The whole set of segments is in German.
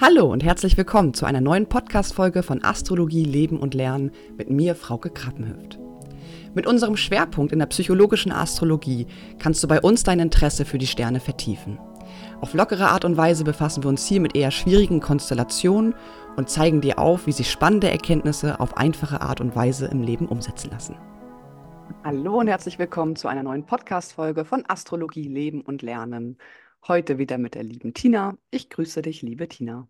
Hallo und herzlich willkommen zu einer neuen Podcast-Folge von Astrologie, Leben und Lernen mit mir, Frauke Krappenhöft. Mit unserem Schwerpunkt in der psychologischen Astrologie kannst du bei uns dein Interesse für die Sterne vertiefen. Auf lockere Art und Weise befassen wir uns hier mit eher schwierigen Konstellationen und zeigen dir auf, wie sich spannende Erkenntnisse auf einfache Art und Weise im Leben umsetzen lassen. Hallo und herzlich willkommen zu einer neuen Podcast-Folge von Astrologie, Leben und Lernen. Heute wieder mit der lieben Tina. Ich grüße dich, liebe Tina.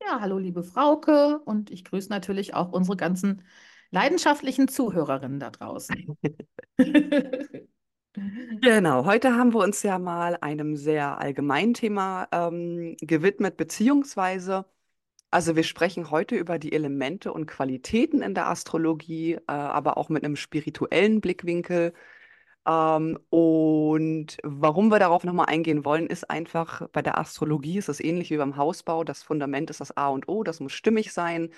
Ja, hallo, liebe Frauke. Und ich grüße natürlich auch unsere ganzen leidenschaftlichen Zuhörerinnen da draußen. Genau, heute haben wir uns ja mal einem sehr allgemeinen Thema ähm, gewidmet, beziehungsweise, also wir sprechen heute über die Elemente und Qualitäten in der Astrologie, äh, aber auch mit einem spirituellen Blickwinkel. Ähm, und warum wir darauf nochmal eingehen wollen, ist einfach, bei der Astrologie ist es ähnlich wie beim Hausbau. Das Fundament ist das A und O, das muss stimmig sein.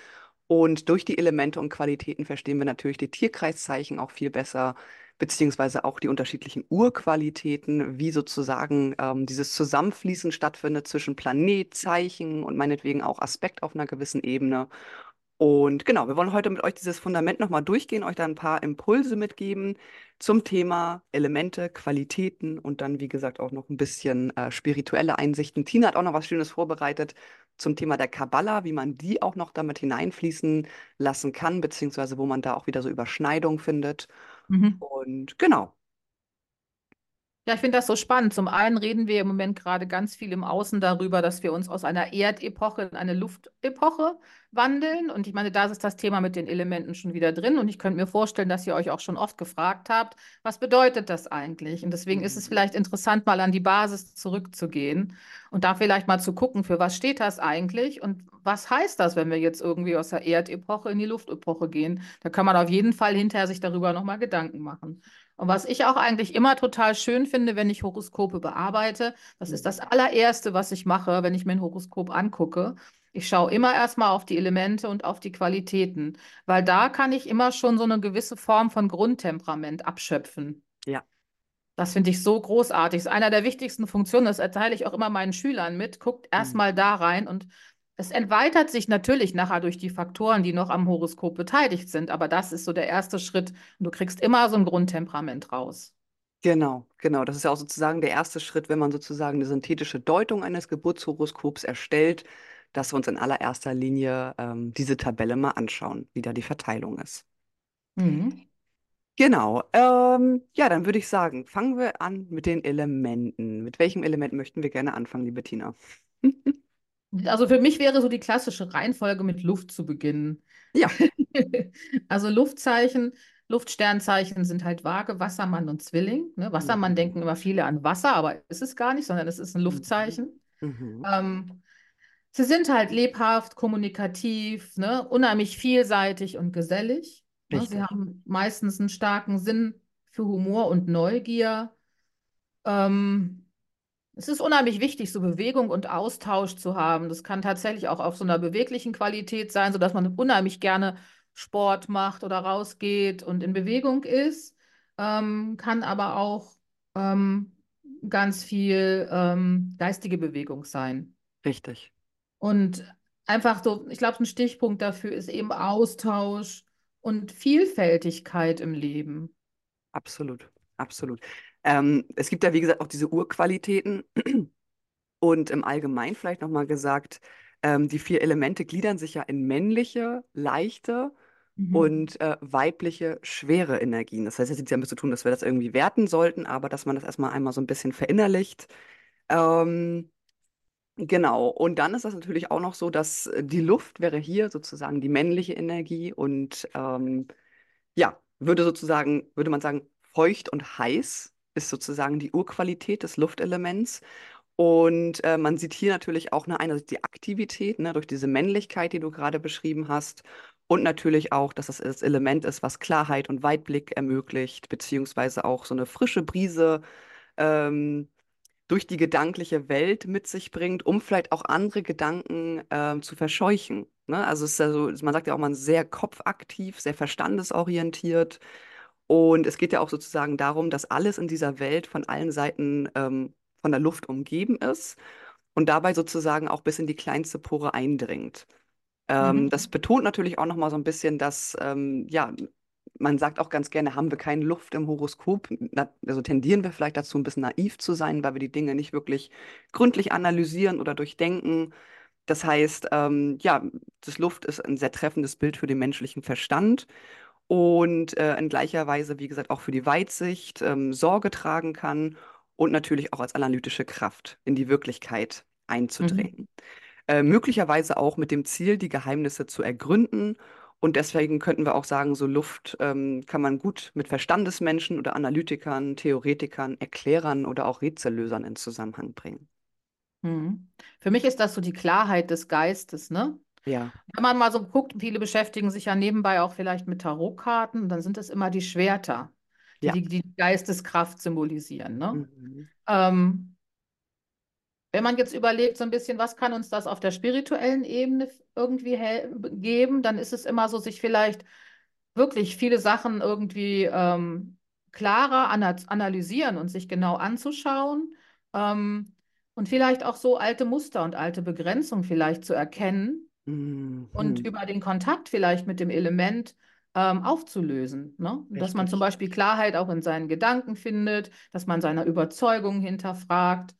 Und durch die Elemente und Qualitäten verstehen wir natürlich die Tierkreiszeichen auch viel besser, beziehungsweise auch die unterschiedlichen Urqualitäten, wie sozusagen ähm, dieses Zusammenfließen stattfindet zwischen Planet, Zeichen und meinetwegen auch Aspekt auf einer gewissen Ebene. Und genau, wir wollen heute mit euch dieses Fundament nochmal durchgehen, euch da ein paar Impulse mitgeben zum Thema Elemente, Qualitäten und dann, wie gesagt, auch noch ein bisschen äh, spirituelle Einsichten. Tina hat auch noch was Schönes vorbereitet zum Thema der Kabbala, wie man die auch noch damit hineinfließen lassen kann, beziehungsweise wo man da auch wieder so Überschneidung findet. Mhm. Und genau, ja, ich finde das so spannend. Zum einen reden wir im Moment gerade ganz viel im Außen darüber, dass wir uns aus einer Erdepoche in eine Luftepoche wandeln. Und ich meine, da ist das Thema mit den Elementen schon wieder drin. Und ich könnte mir vorstellen, dass ihr euch auch schon oft gefragt habt, was bedeutet das eigentlich? Und deswegen ist es vielleicht interessant, mal an die Basis zurückzugehen und da vielleicht mal zu gucken, für was steht das eigentlich und was heißt das, wenn wir jetzt irgendwie aus der Erdepoche in die Luftepoche gehen? Da kann man auf jeden Fall hinterher sich darüber nochmal Gedanken machen. Und was ich auch eigentlich immer total schön finde, wenn ich Horoskope bearbeite, das ist das allererste, was ich mache, wenn ich mir ein Horoskop angucke. Ich schaue immer erstmal auf die Elemente und auf die Qualitäten, weil da kann ich immer schon so eine gewisse Form von Grundtemperament abschöpfen. Ja. Das finde ich so großartig. Das ist einer der wichtigsten Funktionen, das erteile ich auch immer meinen Schülern mit. Guckt erstmal mhm. da rein und es entweitert sich natürlich nachher durch die Faktoren, die noch am Horoskop beteiligt sind, aber das ist so der erste Schritt und du kriegst immer so ein Grundtemperament raus. Genau, genau. Das ist ja auch sozusagen der erste Schritt, wenn man sozusagen eine synthetische Deutung eines Geburtshoroskops erstellt, dass wir uns in allererster Linie ähm, diese Tabelle mal anschauen, wie da die Verteilung ist. Mhm. Genau. Ähm, ja, dann würde ich sagen, fangen wir an mit den Elementen. Mit welchem Element möchten wir gerne anfangen, liebe Tina? Also für mich wäre so die klassische Reihenfolge mit Luft zu beginnen. Ja. also Luftzeichen, Luftsternzeichen sind halt Waage, Wassermann und Zwilling. Ne? Wassermann mhm. denken immer viele an Wasser, aber ist es gar nicht, sondern es ist ein mhm. Luftzeichen. Mhm. Ähm, sie sind halt lebhaft, kommunikativ, ne? unheimlich vielseitig und gesellig. Ne? Sie haben meistens einen starken Sinn für Humor und Neugier. Ähm, es ist unheimlich wichtig, so Bewegung und Austausch zu haben. Das kann tatsächlich auch auf so einer beweglichen Qualität sein, sodass man unheimlich gerne Sport macht oder rausgeht und in Bewegung ist. Ähm, kann aber auch ähm, ganz viel ähm, geistige Bewegung sein. Richtig. Und einfach so, ich glaube, ein Stichpunkt dafür ist eben Austausch und Vielfältigkeit im Leben. Absolut, absolut. Ähm, es gibt ja, wie gesagt, auch diese Urqualitäten. Und im Allgemeinen vielleicht nochmal gesagt, ähm, die vier Elemente gliedern sich ja in männliche, leichte mhm. und äh, weibliche, schwere Energien. Das heißt, es hat ja damit zu tun, dass wir das irgendwie werten sollten, aber dass man das erstmal einmal so ein bisschen verinnerlicht. Ähm, genau. Und dann ist das natürlich auch noch so, dass die Luft wäre hier sozusagen die männliche Energie und ähm, ja, würde sozusagen, würde man sagen, feucht und heiß ist sozusagen die Urqualität des Luftelements. Und äh, man sieht hier natürlich auch ne, eine, die Aktivität ne, durch diese Männlichkeit, die du gerade beschrieben hast. Und natürlich auch, dass das das Element ist, was Klarheit und Weitblick ermöglicht, beziehungsweise auch so eine frische Brise ähm, durch die gedankliche Welt mit sich bringt, um vielleicht auch andere Gedanken äh, zu verscheuchen. Ne? Also ja so, man sagt ja auch, man ist sehr kopfaktiv, sehr verstandesorientiert. Und es geht ja auch sozusagen darum, dass alles in dieser Welt von allen Seiten ähm, von der Luft umgeben ist. und dabei sozusagen auch bis in die kleinste Pore eindringt. Ähm, Mhm. das betont natürlich auch nochmal so ein bisschen, dass, ähm, ja, man sagt auch ganz gerne, haben wir keine Luft im Horoskop. Also tendieren wir vielleicht dazu, ein bisschen naiv zu sein, weil wir die Dinge nicht wirklich gründlich analysieren oder durchdenken. Das heißt, ähm, ja, das Luft ist ein sehr treffendes Bild für den menschlichen Verstand und äh, in gleicher Weise, wie gesagt, auch für die Weitsicht ähm, Sorge tragen kann und natürlich auch als analytische Kraft in die Wirklichkeit Mhm. einzudringen. Äh, möglicherweise auch mit dem Ziel, die Geheimnisse zu ergründen. Und deswegen könnten wir auch sagen, so Luft ähm, kann man gut mit Verstandesmenschen oder Analytikern, Theoretikern, Erklärern oder auch Rätsellösern in Zusammenhang bringen. Mhm. Für mich ist das so die Klarheit des Geistes, ne? Ja, Wenn man mal so guckt, viele beschäftigen sich ja nebenbei auch vielleicht mit Tarotkarten, dann sind es immer die Schwerter, die ja. die, die Geisteskraft symbolisieren, ne? Mhm. Ähm, wenn man jetzt überlegt, so ein bisschen, was kann uns das auf der spirituellen Ebene irgendwie geben, dann ist es immer so, sich vielleicht wirklich viele Sachen irgendwie ähm, klarer ana analysieren und sich genau anzuschauen ähm, und vielleicht auch so alte Muster und alte Begrenzungen vielleicht zu erkennen und Mhm. über den Kontakt vielleicht mit dem Element ähm, aufzulösen. Ne? Dass man zum. Beispiel Klarheit auch in seinen Gedanken findet, dass man seine Überzeugungen hinterfragt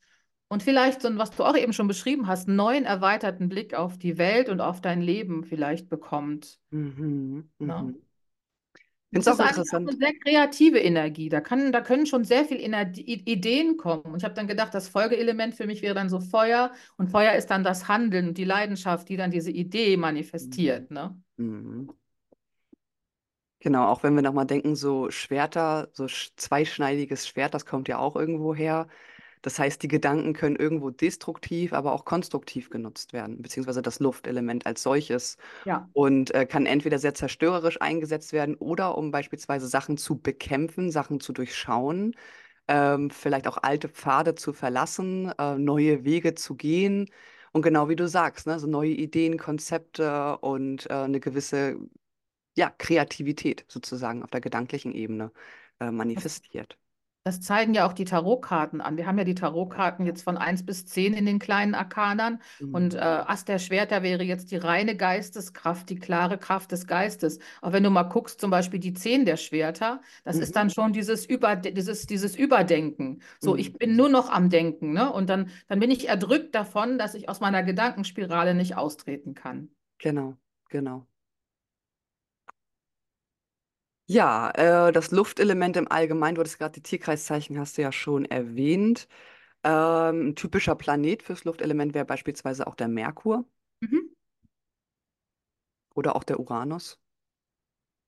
und vielleicht so, ein- was du auch eben schon beschrieben hast, einen neuen erweiterten Blick auf die Welt und auf dein Leben vielleicht bekommt. Mhm. Ne? Mhm. Finde es ist auch interessant. eine sehr kreative Energie. Da kann, da können schon sehr viele Ideen kommen. Und ich habe dann gedacht, das Folgeelement für mich wäre dann so Feuer. Und Feuer ist dann das Handeln und die Leidenschaft, die dann diese Idee Mhm. manifestiert. Ne? Mhm. Genau, auch wenn wir nochmal denken, so Schwerter, so sch- zweischneidiges Schwert, das kommt ja auch irgendwo her. Das heißt, die Gedanken können irgendwo destruktiv, aber auch konstruktiv genutzt werden, beziehungsweise das Luftelement als solches. Ja. Und äh, kann entweder sehr zerstörerisch eingesetzt werden oder um beispielsweise Sachen zu bekämpfen, Sachen zu durchschauen, ähm, vielleicht auch alte Pfade zu verlassen, äh, neue Wege zu gehen. Und genau wie du sagst, ne, so neue Ideen, Konzepte und äh, eine gewisse ja, Kreativität sozusagen auf der gedanklichen Ebene äh, manifestiert. Das zeigen ja auch die Tarotkarten an. Wir haben ja die Tarotkarten jetzt von eins bis 10 in den kleinen Arkanern. Und äh, Mhm. Ass der Schwerter wäre jetzt die reine Geisteskraft, die klare Kraft des Geistes. Auch wenn du mal guckst, zum Beispiel die 10 der Schwerter, das ist Mhm. dann schon dieses, Über, dieses, dieses Überdenken. So, ich bin Mhm. nur noch am Denken, ne? Und dann, dann bin ich erdrückt davon, dass ich aus meiner Gedankenspirale nicht austreten kann. Genau, genau. Ja, äh, das Luftelement im Allgemeinen, du hattest gerade die Tierkreiszeichen, hast du ja schon erwähnt. Ähm, ein typischer Planet fürs Luftelement wäre beispielsweise auch der Merkur Mhm. oder auch der Uranus.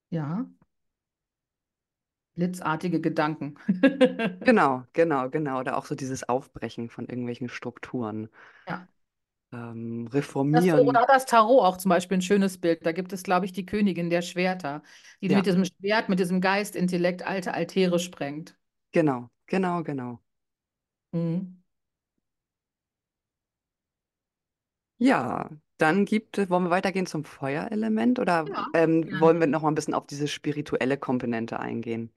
Ja, blitzartige Gedanken. Genau, genau, genau. Oder auch so dieses Aufbrechen von irgendwelchen Strukturen. Ja. Ähm, Das, reformieren. oder das Tarot auch zum Beispiel ein schönes Bild. Da gibt es, glaube ich, die Königin der Schwerter, die mit Ja, diesem Schwert, mit diesem Geist, Intellekt alte Altäre sprengt. genau, genau, genau. Mhm. Ja, dann gibt es, wollen wir weitergehen zum Feuerelement oder Ja, ähm, wollen wir noch mal ein bisschen auf diese spirituelle Komponente eingehen?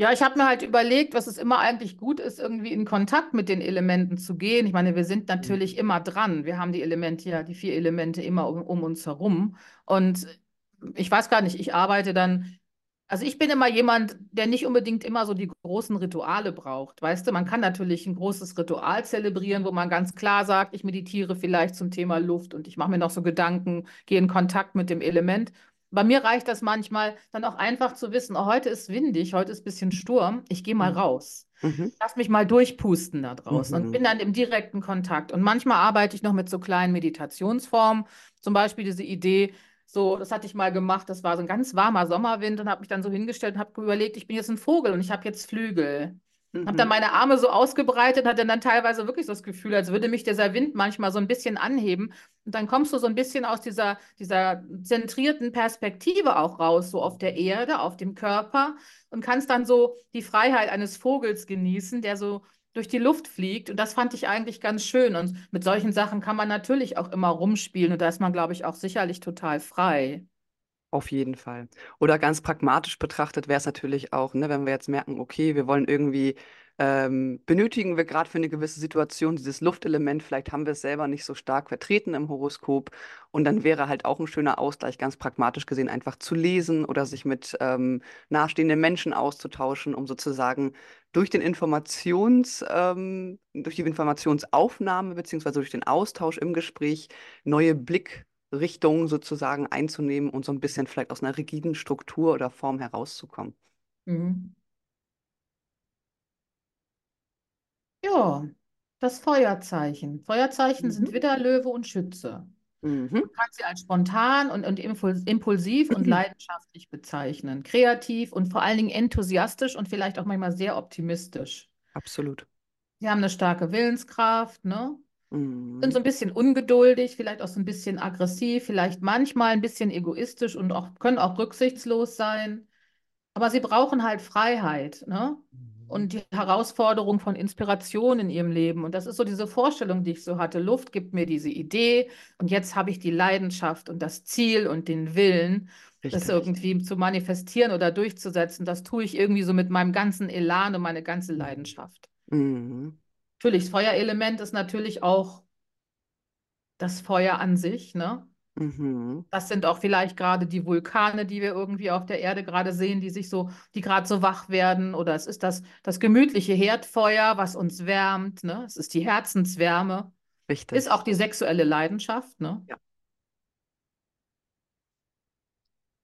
Ja, ich habe mir halt überlegt, was es immer eigentlich gut ist, irgendwie in Kontakt mit den Elementen zu gehen. Ich meine, wir sind natürlich Mhm. immer dran. Wir haben die Elemente ja, die vier Elemente immer um, um uns herum. Und ich weiß gar nicht, ich arbeite dann, also ich bin immer jemand, der nicht unbedingt immer so die großen Rituale braucht. Weißt du, man kann natürlich ein großes Ritual zelebrieren, wo man ganz klar sagt, ich meditiere vielleicht zum Thema Luft und ich mache mir noch so Gedanken, gehe in Kontakt mit dem Element. Bei mir reicht das manchmal dann auch einfach zu wissen, oh, heute ist windig, heute ist ein bisschen Sturm, ich gehe mal Mhm. raus. Mhm. Lass mich mal durchpusten da draußen und bin Mhm. dann im direkten Kontakt. Und manchmal arbeite ich noch mit so kleinen Meditationsformen, zum Beispiel diese Idee, so, das hatte ich mal gemacht, das war so ein ganz warmer Sommerwind und habe mich dann so hingestellt und habe überlegt, ich bin jetzt ein Vogel und ich habe jetzt Flügel. Habe dann Mhm. meine Arme so ausgebreitet, hatte dann teilweise wirklich so das Gefühl, als würde mich dieser Wind manchmal so ein bisschen anheben. Und dann kommst du so ein bisschen aus dieser, dieser zentrierten Perspektive auch raus, so auf der Erde, auf dem Körper und kannst dann so die Freiheit eines Vogels genießen, der so durch die Luft fliegt. Und das fand ich eigentlich ganz schön. Und mit solchen Sachen kann man natürlich auch immer rumspielen. Und da ist man, glaube ich, auch sicherlich total frei. Auf jeden Fall. Oder ganz pragmatisch betrachtet wäre es natürlich auch, ne, wenn wir jetzt merken, okay, wir wollen irgendwie ähm, benötigen wir gerade für eine gewisse Situation dieses Luftelement. Vielleicht haben wir es selber nicht so stark vertreten im Horoskop. Und dann wäre halt auch ein schöner Ausgleich, ganz pragmatisch gesehen, einfach zu lesen oder sich mit ähm, nahestehenden Menschen auszutauschen, um sozusagen durch den Informations, ähm, durch die Informationsaufnahme beziehungsweise durch den Austausch im Gespräch neue Blickrichtungen sozusagen einzunehmen und so ein bisschen vielleicht aus einer rigiden Struktur oder Form herauszukommen. Mhm. Ja, das Feuerzeichen. Feuerzeichen sind Mhm. Widder, Löwe und Schütze. Mhm. Man kann sie als spontan und, und impul- impulsiv und leidenschaftlich bezeichnen, kreativ und vor allen Dingen enthusiastisch und vielleicht auch manchmal sehr optimistisch. Absolut. Sie haben eine starke Willenskraft, ne? Sind Mhm. so ein bisschen ungeduldig, vielleicht auch so ein bisschen aggressiv, vielleicht manchmal ein bisschen egoistisch und auch, können auch rücksichtslos sein. Aber sie brauchen halt Freiheit, ne? Mhm. Und die Herausforderung von Inspiration in ihrem Leben. Und das ist so diese Vorstellung, die ich so hatte. Luft gibt mir diese Idee und jetzt habe ich die Leidenschaft und das Ziel und den Willen, das Richtig. irgendwie zu manifestieren oder durchzusetzen. Das tue ich irgendwie so mit meinem ganzen Elan und meine ganze Leidenschaft. Mhm. Natürlich, das Feuerelement ist natürlich auch das Feuer an sich, ne? Mhm. Das sind auch vielleicht gerade die Vulkane, die wir irgendwie auf der Erde gerade sehen, die sich so, die gerade so wach werden. Oder es ist das, das gemütliche Herdfeuer, was uns wärmt, ne? Es ist die Herzenswärme. Ist auch Richtig. die sexuelle Leidenschaft, ne? Ja.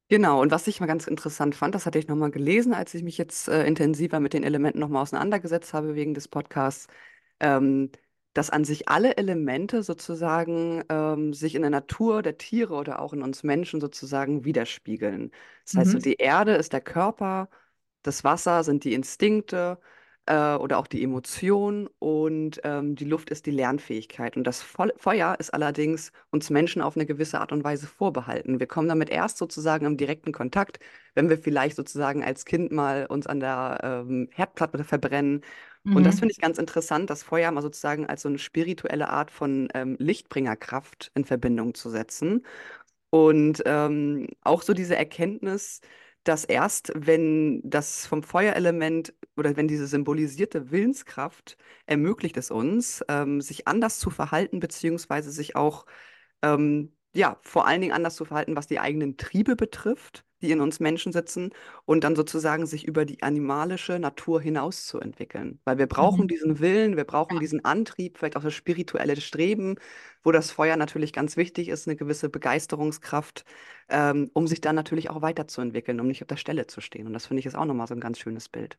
Genau, und was ich mal ganz interessant fand, das hatte ich nochmal gelesen, als ich mich jetzt äh, intensiver mit den Elementen nochmal auseinandergesetzt habe wegen des Podcasts, ähm, dass an sich alle Elemente sozusagen ähm, sich in der Natur der Tiere oder auch in uns Menschen sozusagen widerspiegeln. Das heißt, so Mhm. die Erde ist der Körper, das Wasser sind die Instinkte äh, oder auch die Emotionen und ähm, die Luft ist die Lernfähigkeit. Und das Fol Feuer ist allerdings uns Menschen auf eine gewisse Art und Weise vorbehalten. Wir kommen damit erst sozusagen im direkten Kontakt, wenn wir vielleicht sozusagen als Kind mal uns an der ähm, Herdplatte verbrennen und das Mhm. finde ich ganz interessant, das Feuer mal sozusagen als so eine spirituelle Art von ähm, Lichtbringerkraft in Verbindung zu setzen. Und ähm, auch so diese Erkenntnis, dass erst, wenn das vom Feuerelement oder wenn diese symbolisierte Willenskraft ermöglicht es uns, ähm, sich anders zu verhalten, beziehungsweise sich auch ähm, ja, vor allen Dingen anders zu verhalten, was die eigenen Triebe betrifft, die in uns Menschen sitzen, und dann sozusagen sich über die animalische Natur hinaus zu entwickeln. Weil wir brauchen Mhm. diesen Willen, wir brauchen diesen Antrieb, vielleicht auch das spirituelle Streben, wo das Feuer natürlich ganz wichtig ist, eine gewisse Begeisterungskraft, ähm, um sich dann natürlich auch weiterzuentwickeln, um nicht auf der Stelle zu stehen. Und das finde ich ist auch nochmal so ein ganz schönes Bild.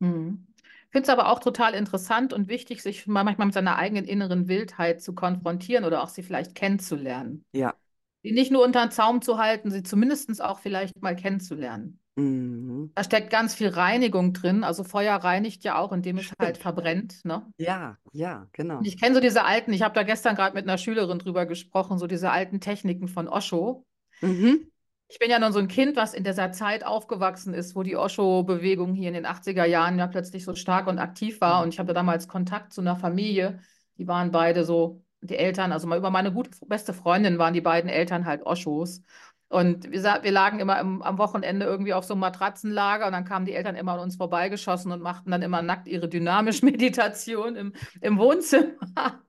Mhm. Ich finde es aber auch total interessant und wichtig, sich mal manchmal mit seiner eigenen inneren Wildheit zu konfrontieren oder auch sie vielleicht kennenzulernen. Ja. Die nicht nur unter den Zaum zu halten, sie zumindest auch vielleicht mal kennenzulernen. Mhm. Da steckt ganz viel Reinigung drin. Also Feuer reinigt ja auch, indem es halt verbrennt, ne? Ja, ja, Und genau. ich kenne so diese alten, ich habe da gestern gerade mit einer Schülerin drüber gesprochen, so diese alten Techniken von Osho. Mhm. Ich bin ja nun so ein Kind, was in dieser Zeit aufgewachsen ist, wo die Osho-Bewegung hier in den 80er Jahren ja plötzlich so stark und aktiv war. Und ich hatte damals Kontakt zu einer Familie, die waren beide so, die Eltern, also mal über meine gute beste Freundin waren die beiden Eltern halt Oshos. Und wir, wir lagen immer im, am Wochenende irgendwie auf so einem Matratzenlager und dann kamen die Eltern immer an uns vorbeigeschossen und machten dann immer nackt ihre dynamische Meditation im, im Wohnzimmer.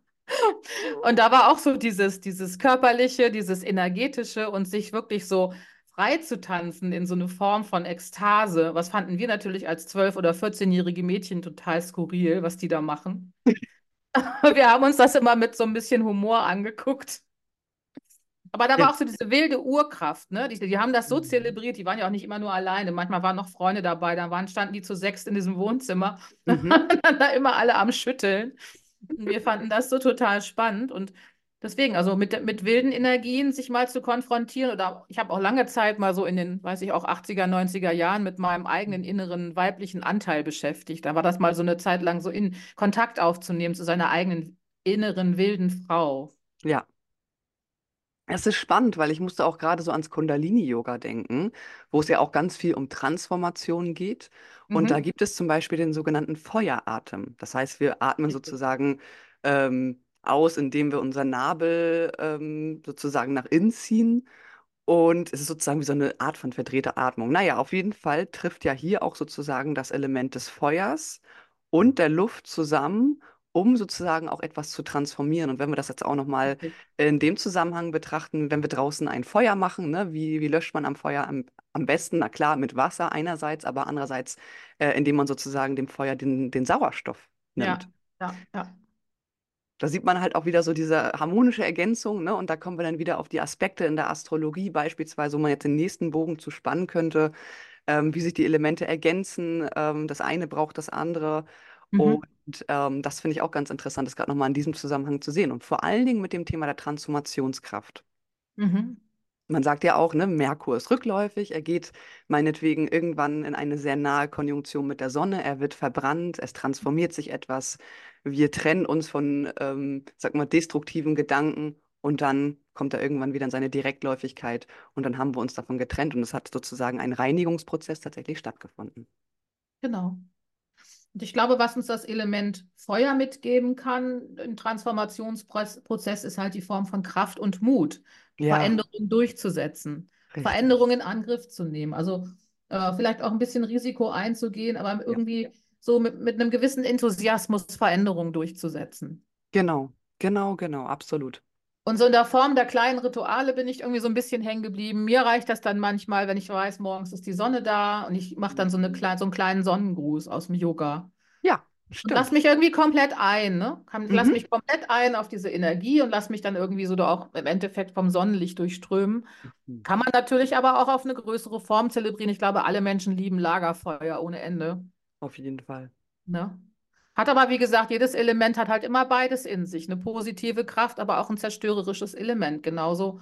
Und da war auch so dieses, dieses körperliche, dieses energetische und sich wirklich so frei zu tanzen in so eine Form von Ekstase. Was fanden wir natürlich als 12- oder 14-jährige Mädchen total skurril, was die da machen. Wir haben uns das immer mit so ein bisschen Humor angeguckt. Aber da war auch so diese wilde Urkraft, ne? Die, die haben das so Mhm. zelebriert, die waren ja auch nicht immer nur alleine. Manchmal waren noch Freunde dabei, da waren, standen die zu sechs in diesem Wohnzimmer, Mhm. dann da immer alle am Schütteln. Und wir fanden das so total spannend und deswegen, also mit, mit wilden Energien sich mal zu konfrontieren oder ich habe auch lange Zeit mal so in den, weiß ich auch, 80er, 90er Jahren mit meinem eigenen inneren weiblichen Anteil beschäftigt. Da war das mal so eine Zeit lang so in Kontakt aufzunehmen zu seiner eigenen inneren wilden Frau. Ja. Es ist spannend, weil ich musste auch gerade so ans Kundalini-Yoga denken, wo es ja auch ganz viel um Transformation geht. Und da Mhm. gibt es zum Beispiel den sogenannten Feueratem. Das heißt, wir atmen sozusagen ähm, aus, indem wir unseren Nabel ähm, sozusagen nach innen ziehen. Und es ist sozusagen wie so eine Art von verdrehter Atmung. Naja, auf jeden Fall trifft ja hier auch sozusagen das Element des Feuers und der Luft zusammen, um sozusagen auch etwas zu transformieren. Und wenn wir das jetzt auch nochmal in dem Zusammenhang betrachten, wenn wir draußen ein Feuer machen, ne, wie, wie löscht man am Feuer am, am besten? Na klar, mit Wasser einerseits, aber andererseits, äh, indem man sozusagen dem Feuer den, den Sauerstoff nimmt. Ja, ja, ja. Da sieht man halt auch wieder so diese harmonische Ergänzung, ne? Und da kommen wir dann wieder auf die Aspekte in der Astrologie beispielsweise, wo man jetzt den nächsten Bogen zu spannen könnte, ähm, wie sich die Elemente ergänzen. Ähm, das eine braucht das andere. Und Mhm. ähm, das finde ich auch ganz interessant, das gerade nochmal in diesem Zusammenhang zu sehen. Und vor allen Dingen mit dem Thema der Transformationskraft. Mhm. Man sagt ja auch, ne, Merkur ist rückläufig, er geht meinetwegen irgendwann in eine sehr nahe Konjunktion mit der Sonne, er wird verbrannt, es transformiert sich etwas, wir trennen uns von, ähm, sag mal, destruktiven Gedanken und dann kommt er irgendwann wieder in seine Direktläufigkeit und dann haben wir uns davon getrennt und es hat sozusagen ein Reinigungsprozess tatsächlich stattgefunden. Genau. Und ich glaube, was uns das Element Feuer mitgeben kann im Transformationsprozess, ist halt die Form von Kraft und Mut, Ja, Veränderungen durchzusetzen, richtig. Veränderungen in Angriff zu nehmen. Also äh, vielleicht auch ein bisschen Risiko einzugehen, aber Ja, irgendwie so mit, mit einem gewissen Enthusiasmus Veränderungen durchzusetzen. genau, genau, genau, absolut. Und so in der Form der kleinen Rituale bin ich irgendwie so ein bisschen hängen geblieben. Mir reicht das dann manchmal, wenn ich weiß, morgens ist die Sonne da und ich mache dann so, eine, so einen kleinen Sonnengruß aus dem Yoga. Ja, Und lass stimmt. mich irgendwie komplett ein, ne? Lass Mhm. mich komplett ein auf diese Energie und lass mich dann irgendwie so da auch im Endeffekt vom Sonnenlicht durchströmen. Mhm. Kann man natürlich aber auch auf eine größere Form zelebrieren. Ich glaube, alle Menschen lieben Lagerfeuer ohne Ende, Auf jeden Fall. ne? Hat aber, wie gesagt, jedes Element hat halt immer beides in sich. Eine positive Kraft, aber auch ein zerstörerisches Element. Genauso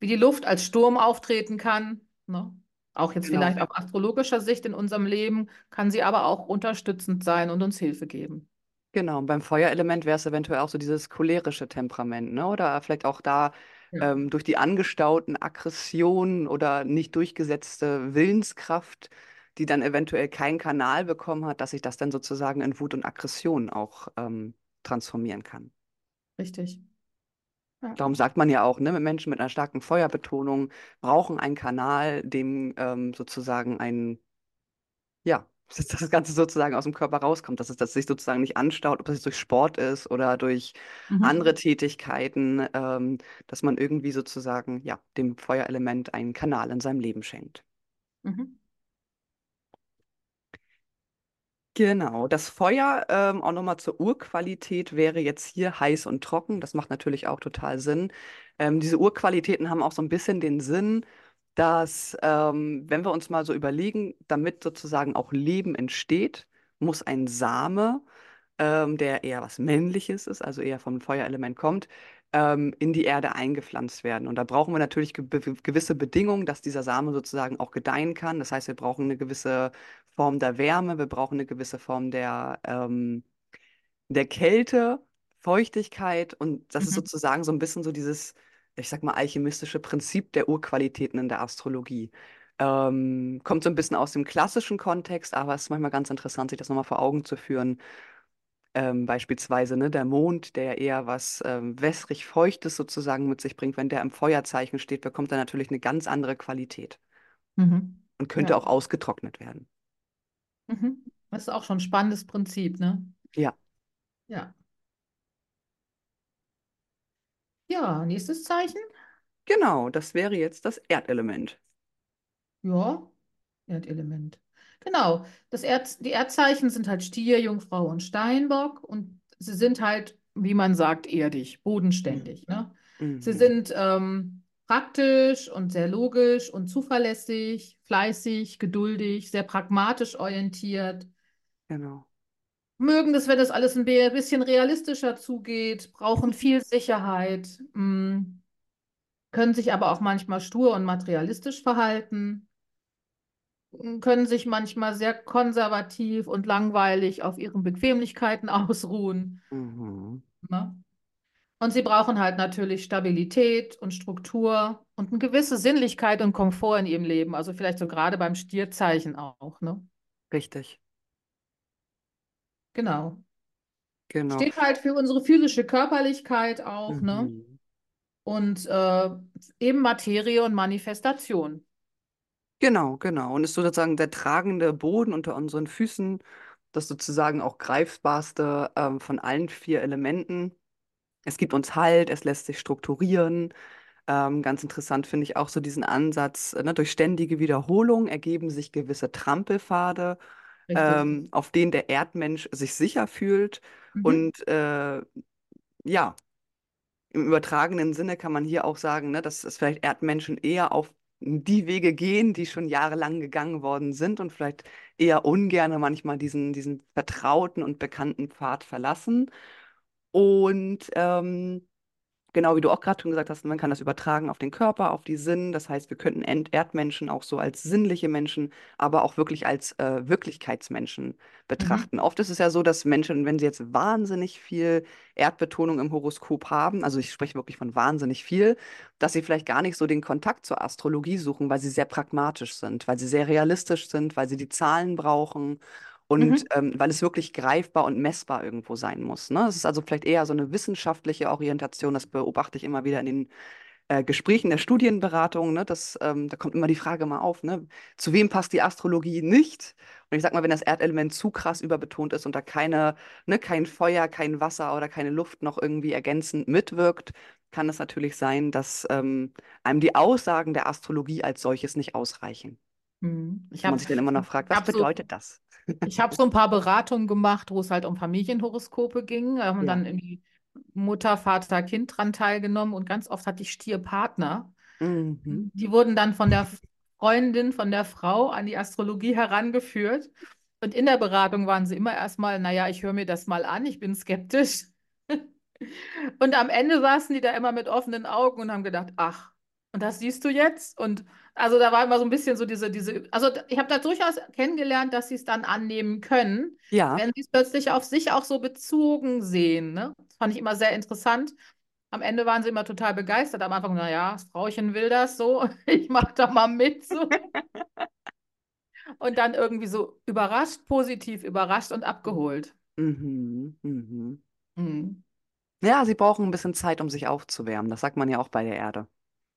wie die Luft als Sturm auftreten kann, ne? Auch jetzt Genau. vielleicht auf astrologischer Sicht in unserem Leben, kann sie aber auch unterstützend sein und uns Hilfe geben. Genau, und beim Feuerelement wäre es eventuell auch so dieses cholerische Temperament, ne? Oder vielleicht auch da Ja. ähm, durch die angestauten Aggressionen oder nicht durchgesetzte Willenskraft, die dann eventuell keinen Kanal bekommen hat, dass sich das dann sozusagen in Wut und Aggression auch ähm, transformieren kann. Richtig. Ja. Darum sagt man ja auch, ne, Menschen mit einer starken Feuerbetonung brauchen einen Kanal, dem ähm, sozusagen ein Ja, dass das Ganze sozusagen aus dem Körper rauskommt, dass es dass es sich sozusagen nicht anstaut, ob das jetzt durch Sport ist oder durch andere Mhm. Tätigkeiten, ähm, dass man irgendwie sozusagen, ja, dem Feuerelement einen Kanal in seinem Leben schenkt. Mhm. Genau, das Feuer, ähm, auch nochmal zur Urqualität, wäre jetzt hier heiß und trocken. Das macht natürlich auch total Sinn. Ähm, diese Urqualitäten haben auch so ein bisschen den Sinn, dass, ähm, wenn wir uns mal so überlegen, damit sozusagen auch Leben entsteht, muss ein Same, ähm, der eher was Männliches ist, also eher vom Feuerelement kommt, ähm, in die Erde eingepflanzt werden. Und da brauchen wir natürlich ge gewisse Bedingungen, dass dieser Same sozusagen auch gedeihen kann. Das heißt, wir brauchen eine gewisse Form der Wärme, wir brauchen eine gewisse Form der, ähm, der Kälte, Feuchtigkeit und das ist Mhm. sozusagen so ein bisschen so dieses, ich sag mal, alchemistische Prinzip der Urqualitäten in der Astrologie. Ähm, kommt so ein bisschen aus dem klassischen Kontext, aber es ist manchmal ganz interessant, sich das nochmal vor Augen zu führen. Ähm, beispielsweise ne, der Mond, der eher was ähm, wässrig-feuchtes sozusagen mit sich bringt, wenn der im Feuerzeichen steht, bekommt er natürlich eine ganz andere Qualität Mhm. und könnte Ja. auch ausgetrocknet werden. Mhm. Das ist auch schon ein spannendes Prinzip, ne? Ja. Ja. Ja, nächstes Zeichen. Genau, das wäre jetzt das Erdelement. Ja, Erdelement. Genau. Das Erd, die Erdzeichen sind halt Stier, Jungfrau und Steinbock und sie sind halt, wie man sagt, erdig, Mhm. bodenständig, ne? Sie Mhm. sind ähm, praktisch und sehr logisch und zuverlässig, fleißig, geduldig, sehr pragmatisch orientiert. Genau. Mögen das, wenn das alles ein bi- bisschen realistischer zugeht, brauchen viel Sicherheit, mh, können sich aber auch manchmal stur und materialistisch verhalten. können sich manchmal sehr konservativ und langweilig auf ihren Bequemlichkeiten ausruhen. Mhm. Ne? Und sie brauchen halt natürlich Stabilität und Struktur und eine gewisse Sinnlichkeit und Komfort in ihrem Leben. Also vielleicht so gerade beim Stierzeichen auch. Ne? Richtig. Genau. Genau. Steht halt für unsere physische Körperlichkeit auch. Ne? Mhm. Und äh, eben Materie und Manifestation. Genau, genau. Und ist sozusagen der tragende Boden unter unseren Füßen. Das sozusagen auch greifbarste ähm, von allen vier Elementen. Es gibt uns Halt, es lässt sich strukturieren. Ähm, ganz interessant finde ich auch so diesen Ansatz, äh, ne, durch ständige Wiederholung ergeben sich gewisse Trampelpfade, ähm, auf denen der Erdmensch sich sicher fühlt. Mhm. Und äh, ja, im übertragenen Sinne kann man hier auch sagen, ne, dass es vielleicht Erdmenschen eher auf die Wege gehen, die schon jahrelang gegangen worden sind und vielleicht eher ungerne manchmal diesen, diesen vertrauten und bekannten Pfad verlassen. Und ähm, Genau wie du auch gerade schon gesagt hast, man kann das übertragen auf den Körper, auf die Sinn. Das heißt, wir könnten Erdmenschen auch so als sinnliche Menschen, aber auch wirklich als äh, Wirklichkeitsmenschen Mhm. betrachten. Oft ist es ja so, dass Menschen, wenn sie jetzt wahnsinnig viel Erdbetonung im Horoskop haben, also ich spreche wirklich von wahnsinnig viel, dass sie vielleicht gar nicht so den Kontakt zur Astrologie suchen, weil sie sehr pragmatisch sind, weil sie sehr realistisch sind, weil sie die Zahlen brauchen und Mhm. ähm, weil es wirklich greifbar und messbar irgendwo sein muss. Ne? Es ist also vielleicht eher so eine wissenschaftliche Orientation, das beobachte ich immer wieder in den äh, Gesprächen der Studienberatung. Ne? Das, ähm, da kommt immer die Frage mal auf, ne? Zu wem passt die Astrologie nicht? Und ich sag mal, wenn das Erdelement zu krass überbetont ist und da keine, ne, kein Feuer, kein Wasser oder keine Luft noch irgendwie ergänzend mitwirkt, kann es natürlich sein, dass ähm, einem die Aussagen der Astrologie als solches nicht ausreichen. Mhm. Ich Und man sich dann immer noch fragt, was hab so, bedeutet das? Ich hab so ein paar Beratungen gemacht, wo es halt um Familienhoroskope ging. Da haben Ja. dann irgendwie Mutter, Vater, Kind dran teilgenommen und ganz oft hatte ich Stierpartner. Mhm. Die wurden dann von der Freundin, von der Frau an die Astrologie herangeführt. Und in der Beratung waren sie immer erstmal, naja, ich höre mir das mal an, ich bin skeptisch. Und am Ende saßen die da immer mit offenen Augen und haben gedacht, ach, und das siehst du jetzt? Und also da war immer so ein bisschen so diese, diese, also ich habe da durchaus kennengelernt, dass sie es dann annehmen können, Ja, wenn sie es plötzlich auf sich auch so bezogen sehen. Ne? Das fand ich immer sehr interessant. Am Ende waren sie immer total begeistert. Am Anfang, naja, das Frauchen will das so, ich mache da mal mit so. Und dann irgendwie so überrascht, positiv überrascht und abgeholt. Mhm, mhm. Mhm. Ja, sie brauchen ein bisschen Zeit, um sich aufzuwärmen. Das sagt man ja auch bei der Erde.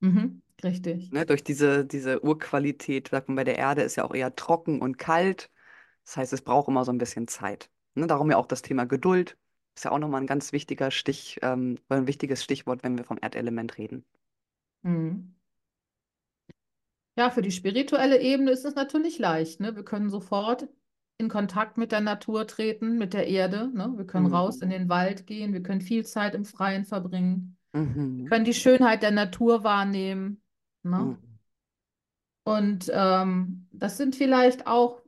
Mhm. Richtig. Ne? Durch diese, diese Urqualität, sagt man bei der Erde, ist ja auch eher trocken und kalt. Das heißt, es braucht immer so ein bisschen Zeit. Ne? Darum ja auch das Thema Geduld. Ist ja auch nochmal ein ganz wichtiger Stich, ähm, ein wichtiges Stichwort, wenn wir vom Erdelement reden. Mhm. Ja, für die spirituelle Ebene ist es natürlich leicht, ne? Wir können sofort in Kontakt mit der Natur treten, mit der Erde, ne? Wir können raus in Mhm. den Wald gehen, wir können viel Zeit im Freien verbringen, wir Mhm. können die Schönheit der Natur wahrnehmen, ne? Mhm. Und ähm, das sind vielleicht auch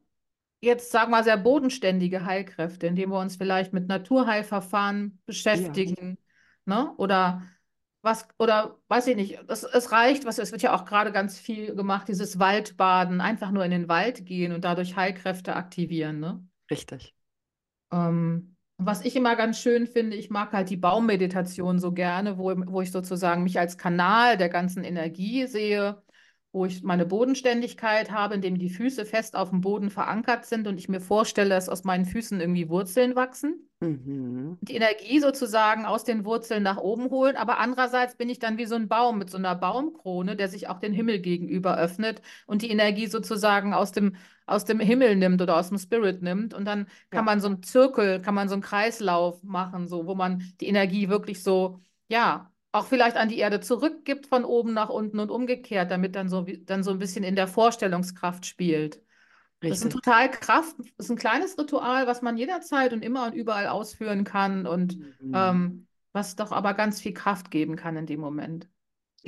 jetzt, sagen wir mal, sehr bodenständige Heilkräfte, indem wir uns vielleicht mit Naturheilverfahren Ja, beschäftigen, ne? Oder was, oder weiß ich nicht, es, es reicht, was, es wird ja auch gerade ganz viel gemacht, dieses Waldbaden, einfach nur in den Wald gehen und dadurch Heilkräfte aktivieren, ne? richtig. Ähm, was ich immer ganz schön finde, ich mag halt die Baummeditation so gerne, wo, wo ich sozusagen mich als Kanal der ganzen Energie sehe, wo ich meine Bodenständigkeit habe, indem die Füße fest auf dem Boden verankert sind und ich mir vorstelle, dass aus meinen Füßen irgendwie Wurzeln wachsen Mhm. die Energie sozusagen aus den Wurzeln nach oben holen, aber andererseits bin ich dann wie so ein Baum mit so einer Baumkrone, der sich auch den Himmel gegenüber öffnet und die Energie sozusagen aus dem, aus dem Himmel nimmt oder aus dem Spirit nimmt. Und dann kann Ja, man so einen Zirkel, kann man so einen Kreislauf machen, so, wo man die Energie wirklich so, ja, auch vielleicht an die Erde zurückgibt von oben nach unten und umgekehrt, damit dann so, dann so ein bisschen in der Vorstellungskraft spielt. Das ist ein richtig. total Kraft, das ist ein kleines Ritual, was man jederzeit und immer und überall ausführen kann und Mhm. ähm, was doch aber ganz viel Kraft geben kann in dem Moment.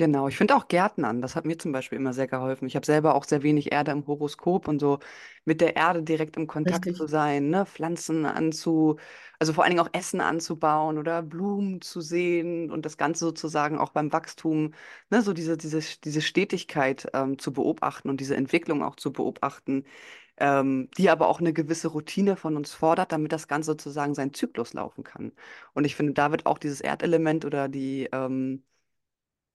Genau, ich finde auch Gärtnern, das hat mir zum Beispiel immer sehr geholfen. Ich habe selber auch sehr wenig Erde im Horoskop und so mit der Erde direkt im Kontakt zu Richtig. sein, ne? Pflanzen anzu, also vor allen Dingen auch Essen anzubauen oder Blumen zu sehen und das Ganze sozusagen auch beim Wachstum, ne? So diese, diese, diese Stetigkeit ähm, zu beobachten und diese Entwicklung auch zu beobachten, ähm, die aber auch eine gewisse Routine von uns fordert, damit das Ganze sozusagen seinen Zyklus laufen kann. Und ich finde, da wird auch dieses Erdelement oder die ähm,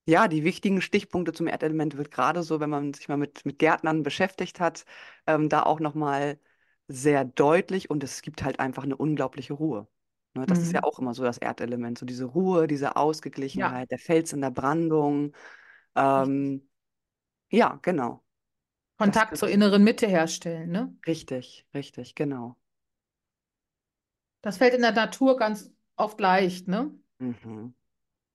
ja, die wichtigen Stichpunkte zum Erdelement wird gerade so, wenn man sich mal mit, mit Gärtnern beschäftigt hat, ähm, da auch nochmal sehr deutlich und es gibt halt einfach eine unglaubliche Ruhe. Ne, das ist ja Mhm. auch immer so das Erdelement, so diese Ruhe, diese Ja, Ausgeglichenheit, der Fels in der Brandung. Ähm, ja, genau. Das Kontakt wird zur inneren Mitte herstellen, ne? richtig, richtig, genau. Das fällt in der Natur ganz oft leicht, ne? Mhm.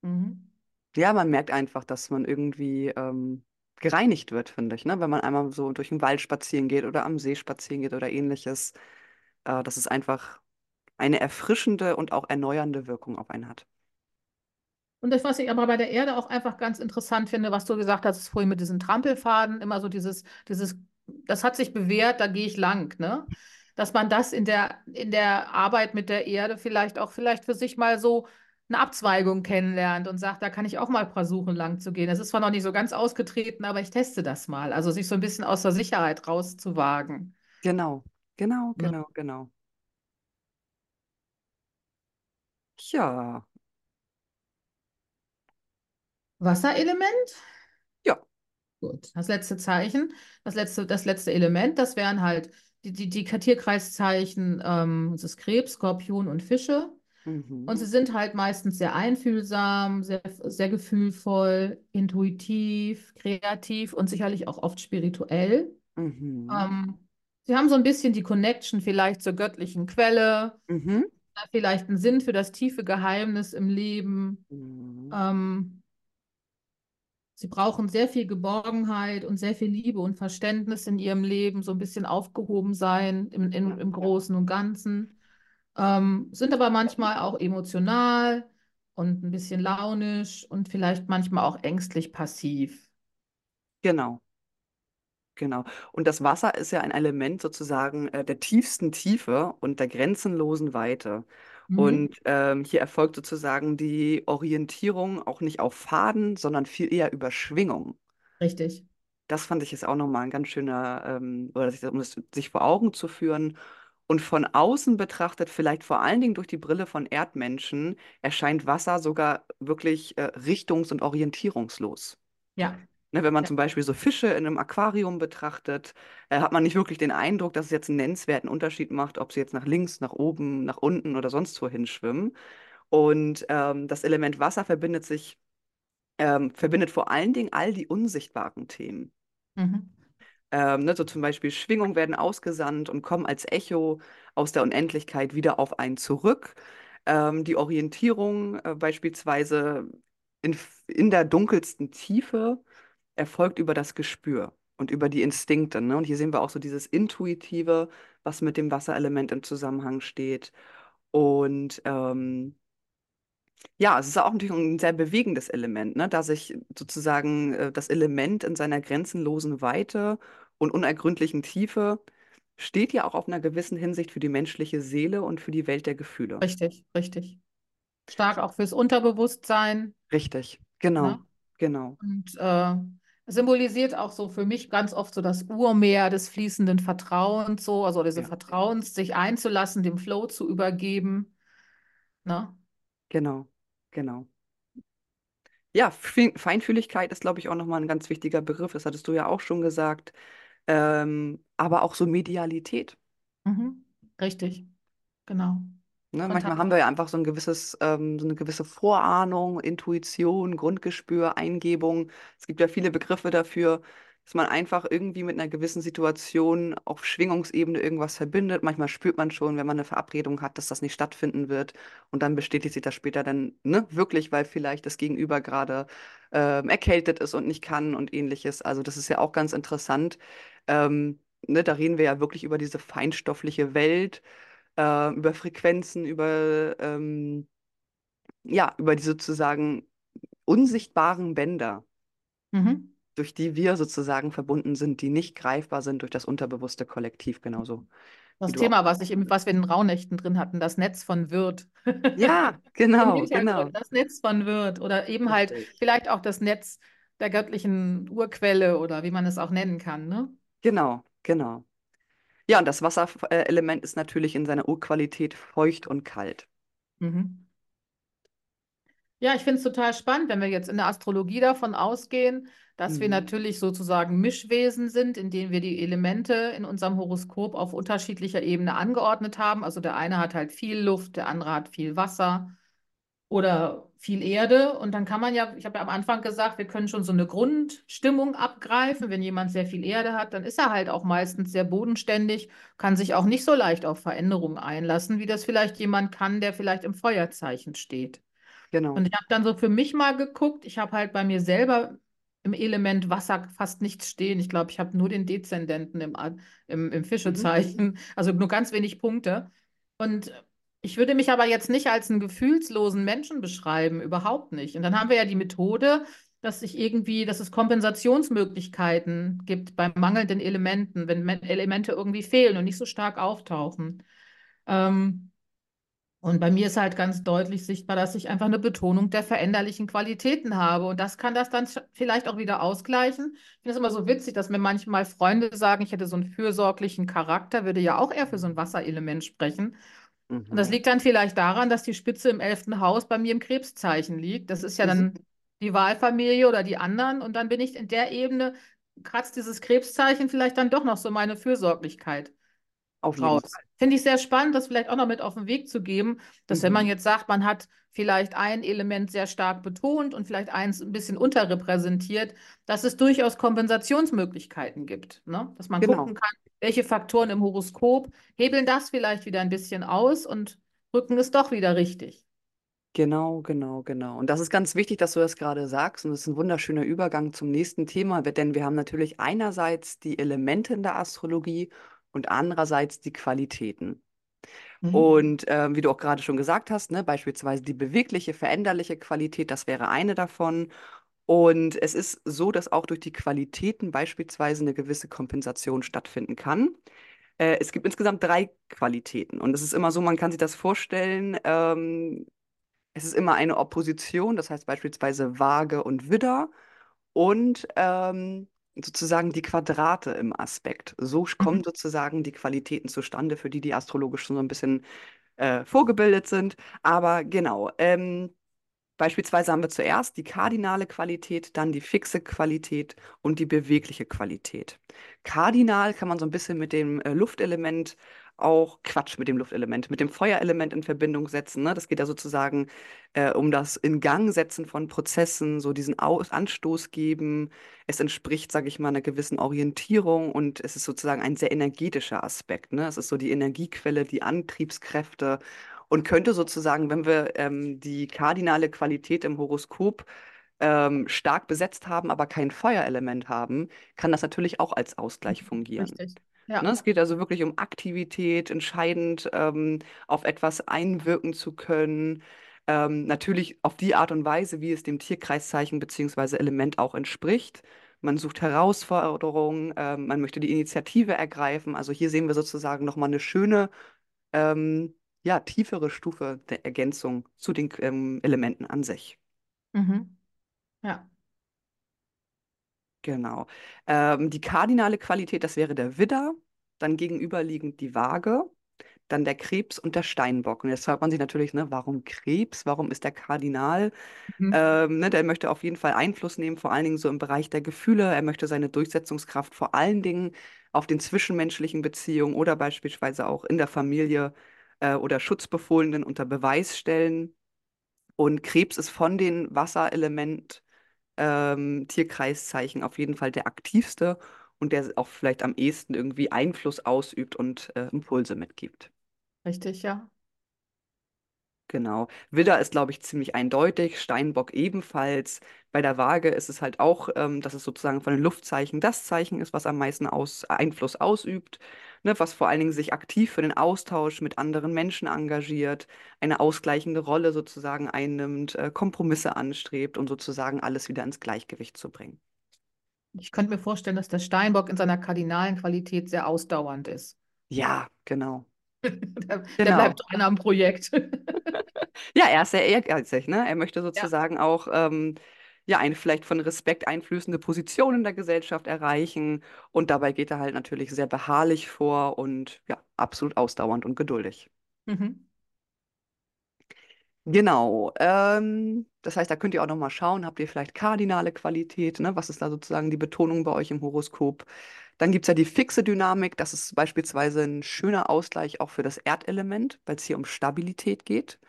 Mhm. Ja, man merkt einfach, dass man irgendwie ähm, gereinigt wird, finde ich, ne? Wenn man einmal so durch den Wald spazieren geht oder am See spazieren geht oder ähnliches. Äh, dass es einfach eine erfrischende und auch erneuernde Wirkung auf einen hat. Und das, was ich aber bei der Erde auch einfach ganz interessant finde, was du gesagt hast, vorhin mit diesen Trampelfaden, immer so dieses, dieses, das hat sich bewährt, da gehe ich lang, ne? Dass man das in der, in der Arbeit mit der Erde vielleicht auch vielleicht für sich mal so eine Abzweigung kennenlernt und sagt, da kann ich auch mal versuchen, lang zu gehen. Es ist zwar noch nicht so ganz ausgetreten, aber ich teste das mal. Also sich so ein bisschen aus der Sicherheit rauszuwagen. Genau, genau, Ne? genau, genau. Ja, Wasserelement? ja. Gut, das letzte Zeichen, das letzte, das letzte Element, das wären halt die, die, die Tierkreiszeichen, ähm, das ist Krebs, Skorpion und Fische. Und Mhm. sie sind halt meistens sehr einfühlsam, sehr, sehr gefühlvoll, intuitiv, kreativ und sicherlich auch oft spirituell. Mhm. Ähm, sie haben so ein bisschen die Connection vielleicht zur göttlichen Quelle, Mhm. vielleicht einen Sinn für das tiefe Geheimnis im Leben. Mhm. Ähm, Sie brauchen sehr viel Geborgenheit und sehr viel Liebe und Verständnis in ihrem Leben, so ein bisschen aufgehoben sein im, im, im Großen und Ganzen, ähm, sind aber manchmal auch emotional und ein bisschen launisch und vielleicht manchmal auch ängstlich passiv. genau, genau. Und das Wasser ist ja ein Element sozusagen äh, der tiefsten Tiefe und der grenzenlosen Weite. Mhm. Und ähm, hier erfolgt sozusagen die Orientierung auch nicht auf Faden, sondern viel eher über Schwingung. Richtig, Das fand ich jetzt auch nochmal ein ganz schöner, ähm, oder sich, um es sich vor Augen zu führen. Und von außen betrachtet, vielleicht vor allen Dingen durch die Brille von Erdmenschen, erscheint Wasser sogar wirklich äh, richtungs- und orientierungslos. ja. Ne, wenn man Ja. zum Beispiel so Fische in einem Aquarium betrachtet, äh, hat man nicht wirklich den Eindruck, dass es jetzt einen nennenswerten Unterschied macht, ob sie jetzt nach links, nach oben, nach unten oder sonst wo hinschwimmen. Und ähm, das Element Wasser verbindet sich, ähm, verbindet vor allen Dingen all die unsichtbaren Themen. Mhm. Ähm, ne, so zum Beispiel Schwingungen werden ausgesandt und kommen als Echo aus der Unendlichkeit wieder auf einen zurück. Ähm, die Orientierung äh, beispielsweise in, in der dunkelsten Tiefe erfolgt über das Gespür und über die Instinkte. Ne? Und hier sehen wir auch so dieses Intuitive, was mit dem Wasserelement im Zusammenhang steht. Und ähm, ja, es ist auch natürlich ein sehr bewegendes Element, ne? Da sich sozusagen äh, das Element in seiner grenzenlosen Weite und unergründlichen Tiefe steht ja auch auf einer gewissen Hinsicht für die menschliche Seele und für die Welt der Gefühle. Richtig, richtig. Stark auch fürs Unterbewusstsein, Richtig, ne? genau, genau. Und äh, symbolisiert auch so für mich ganz oft so das Urmeer des fließenden Vertrauens, so, also diese Ja, Vertrauens, sich einzulassen, dem Flow zu übergeben. Ne? genau, genau. Ja, Fe- Feinfühligkeit ist, glaube ich, auch nochmal ein ganz wichtiger Begriff. Das hattest du ja auch schon gesagt. Ähm, aber auch so Medialität. Mhm. Richtig, genau. Ne, manchmal haben wir ja einfach so ein gewisses, ähm, so eine gewisse Vorahnung, Intuition, Grundgespür, Eingebung. Es gibt ja viele Begriffe dafür, dass man einfach irgendwie mit einer gewissen Situation auf Schwingungsebene irgendwas verbindet. Manchmal spürt man schon, wenn man eine Verabredung hat, dass das nicht stattfinden wird. Und dann bestätigt sich das später dann, ne, wirklich, weil vielleicht das Gegenüber gerade ähm, erkältet ist und nicht kann und ähnliches. Also das ist ja auch ganz interessant. Ähm, ne, da reden wir ja wirklich über diese feinstoffliche Welt äh, über Frequenzen, über, ähm, ja, über die sozusagen unsichtbaren Bänder, Mhm. durch die wir sozusagen verbunden sind, die nicht greifbar sind durch das unterbewusste Kollektiv, genauso Das. Thema, was ich im, was wir in den Rauhnächten drin hatten, das Netz von Wirth. Ja, genau, genau. das Netz von Wirth. Oder eben halt Richtig. vielleicht auch das Netz der göttlichen Urquelle oder wie man es auch nennen kann. Ne? Genau, genau. Ja, und das Wasserelement ist natürlich in seiner Urqualität feucht und kalt. Mhm. Ja, ich finde es total spannend, wenn wir jetzt in der Astrologie davon ausgehen, dass wir Mhm. natürlich sozusagen Mischwesen sind, indem wir die Elemente in unserem Horoskop auf unterschiedlicher Ebene angeordnet haben. Also der eine hat halt viel Luft, der andere hat viel Wasser oder viel Erde und dann kann man ja, ich habe ja am Anfang gesagt, wir können schon so eine Grundstimmung abgreifen. Wenn jemand sehr viel Erde hat, dann ist er halt auch meistens sehr bodenständig, kann sich auch nicht so leicht auf Veränderungen einlassen, wie das vielleicht jemand kann, der vielleicht im Feuerzeichen steht. Genau. Und ich habe dann so für mich mal geguckt, ich habe halt bei mir selber im Element Wasser fast nichts stehen. Ich glaube, ich habe nur den Dezendenten im, im, im Fischezeichen, mhm. also nur ganz wenig Punkte. Und ich würde mich aber jetzt nicht als einen gefühlslosen Menschen beschreiben, überhaupt nicht. Und dann haben wir ja die Methode, dass sich irgendwie, dass es Kompensationsmöglichkeiten gibt bei mangelnden Elementen, wenn Elemente irgendwie fehlen und nicht so stark auftauchen. Ähm, und bei mir ist halt ganz deutlich sichtbar, dass ich einfach eine Betonung der veränderlichen Qualitäten habe. Und das kann das dann vielleicht auch wieder ausgleichen. Ich finde es immer so witzig, dass mir manchmal Freunde sagen, ich hätte so einen fürsorglichen Charakter, würde ja auch eher für so ein Wasserelement sprechen. Mhm. Und das mhm. liegt dann vielleicht daran, dass die Spitze im elften Haus bei mir im Krebszeichen liegt. Das ist ja dann die Wahlfamilie oder die anderen. Und dann bin ich in der Ebene, kratzt dieses Krebszeichen vielleicht dann doch noch so meine Fürsorglichkeit auf raus. Finde ich sehr spannend, das vielleicht auch noch mit auf den Weg zu geben, dass mhm. wenn man mhm. jetzt sagt, man hat vielleicht ein Element sehr stark betont und vielleicht eins ein bisschen unterrepräsentiert, dass es durchaus Kompensationsmöglichkeiten gibt. Ne? Dass man genau. gucken kann, welche Faktoren im Horoskop hebeln das vielleicht wieder ein bisschen aus und rücken es doch wieder richtig. Genau, genau, genau. Und das ist ganz wichtig, dass du das gerade sagst. Und das ist ein wunderschöner Übergang zum nächsten Thema, denn wir haben natürlich einerseits die Elemente in der Astrologie und andererseits die Qualitäten. Mhm. Und äh, wie du auch gerade schon gesagt hast, ne, beispielsweise die bewegliche, veränderliche Qualität, das wäre eine davon. Und es ist so, dass auch durch die Qualitäten beispielsweise eine gewisse Kompensation stattfinden kann. Äh, es gibt insgesamt drei Qualitäten. Und es ist immer so, man kann sich das vorstellen, ähm, es ist immer eine Opposition, das heißt beispielsweise Waage und Widder. Und ähm, sozusagen die Quadrate im Aspekt. So kommen mhm. sozusagen die Qualitäten zustande, für die die astrologisch schon so ein bisschen äh, vorgebildet sind. Aber genau, ähm, beispielsweise haben wir zuerst die kardinale Qualität, dann die fixe Qualität und die bewegliche Qualität. Kardinal kann man so ein bisschen mit dem äh, Luftelement auch Quatsch mit dem Luftelement, mit dem Feuerelement in Verbindung setzen. Ne? Das geht ja sozusagen äh, um das In-Gang-Setzen von Prozessen, so diesen Aus Anstoß geben. Es entspricht, sage ich mal, einer gewissen Orientierung und es ist sozusagen ein sehr energetischer Aspekt. Ne? Es ist so die Energiequelle, die Antriebskräfte und könnte sozusagen, wenn wir ähm, die kardinale Qualität im Horoskop ähm, stark besetzt haben, aber kein Feuerelement haben, kann das natürlich auch als Ausgleich fungieren. Richtig. Ja. Ne, es geht also wirklich um Aktivität, entscheidend ähm, auf etwas einwirken zu können. Ähm, natürlich auf die Art und Weise, wie es dem Tierkreiszeichen bzw. Element auch entspricht. Man sucht Herausforderungen, ähm, man möchte die Initiative ergreifen. Also hier sehen wir sozusagen nochmal eine schöne, ähm, ja, tiefere Stufe der Ergänzung zu den ähm, Elementen an sich. Mhm. Ja. Genau. Ähm, die kardinale Qualität, das wäre der Widder, dann gegenüberliegend die Waage, dann der Krebs und der Steinbock. Und jetzt fragt man sich natürlich, ne, warum Krebs? Warum ist der Kardinal? Mhm. Ähm, ne, der möchte auf jeden Fall Einfluss nehmen, vor allen Dingen so im Bereich der Gefühle. Er möchte seine Durchsetzungskraft vor allen Dingen auf den zwischenmenschlichen Beziehungen oder beispielsweise auch in der Familie äh, oder Schutzbefohlenen unter Beweis stellen. Und Krebs ist von den Wasserelement ähm, Tierkreiszeichen auf jeden Fall der aktivste und der auch vielleicht am ehesten irgendwie Einfluss ausübt und äh, Impulse mitgibt. Richtig, ja. Genau. Widder ist, glaube ich, ziemlich eindeutig, Steinbock ebenfalls. Bei der Waage ist es halt auch, ähm, dass es sozusagen von den Luftzeichen das Zeichen ist, was am meisten aus, Einfluss ausübt, ne, was vor allen Dingen sich aktiv für den Austausch mit anderen Menschen engagiert, eine ausgleichende Rolle sozusagen einnimmt, äh, Kompromisse anstrebt und sozusagen alles wieder ins Gleichgewicht zu bringen. Ich könnte mir vorstellen, dass der Steinbock in seiner kardinalen Qualität sehr ausdauernd ist. Ja, genau. der, genau. der bleibt dran am Projekt. ja, er ist sehr ehrgeizig, ne? Er möchte sozusagen ja. auch ähm, ja, eine vielleicht von Respekt einflößende Position in der Gesellschaft erreichen. Und dabei geht er halt natürlich sehr beharrlich vor und ja, absolut ausdauernd und geduldig. Mhm. Genau. Ähm, das heißt, da könnt ihr auch nochmal schauen, habt ihr vielleicht kardinale Qualität, ne? Was ist da sozusagen die Betonung bei euch im Horoskop? Dann gibt es ja die fixe Dynamik, das ist beispielsweise ein schöner Ausgleich auch für das Erdelement, weil es hier um Stabilität geht.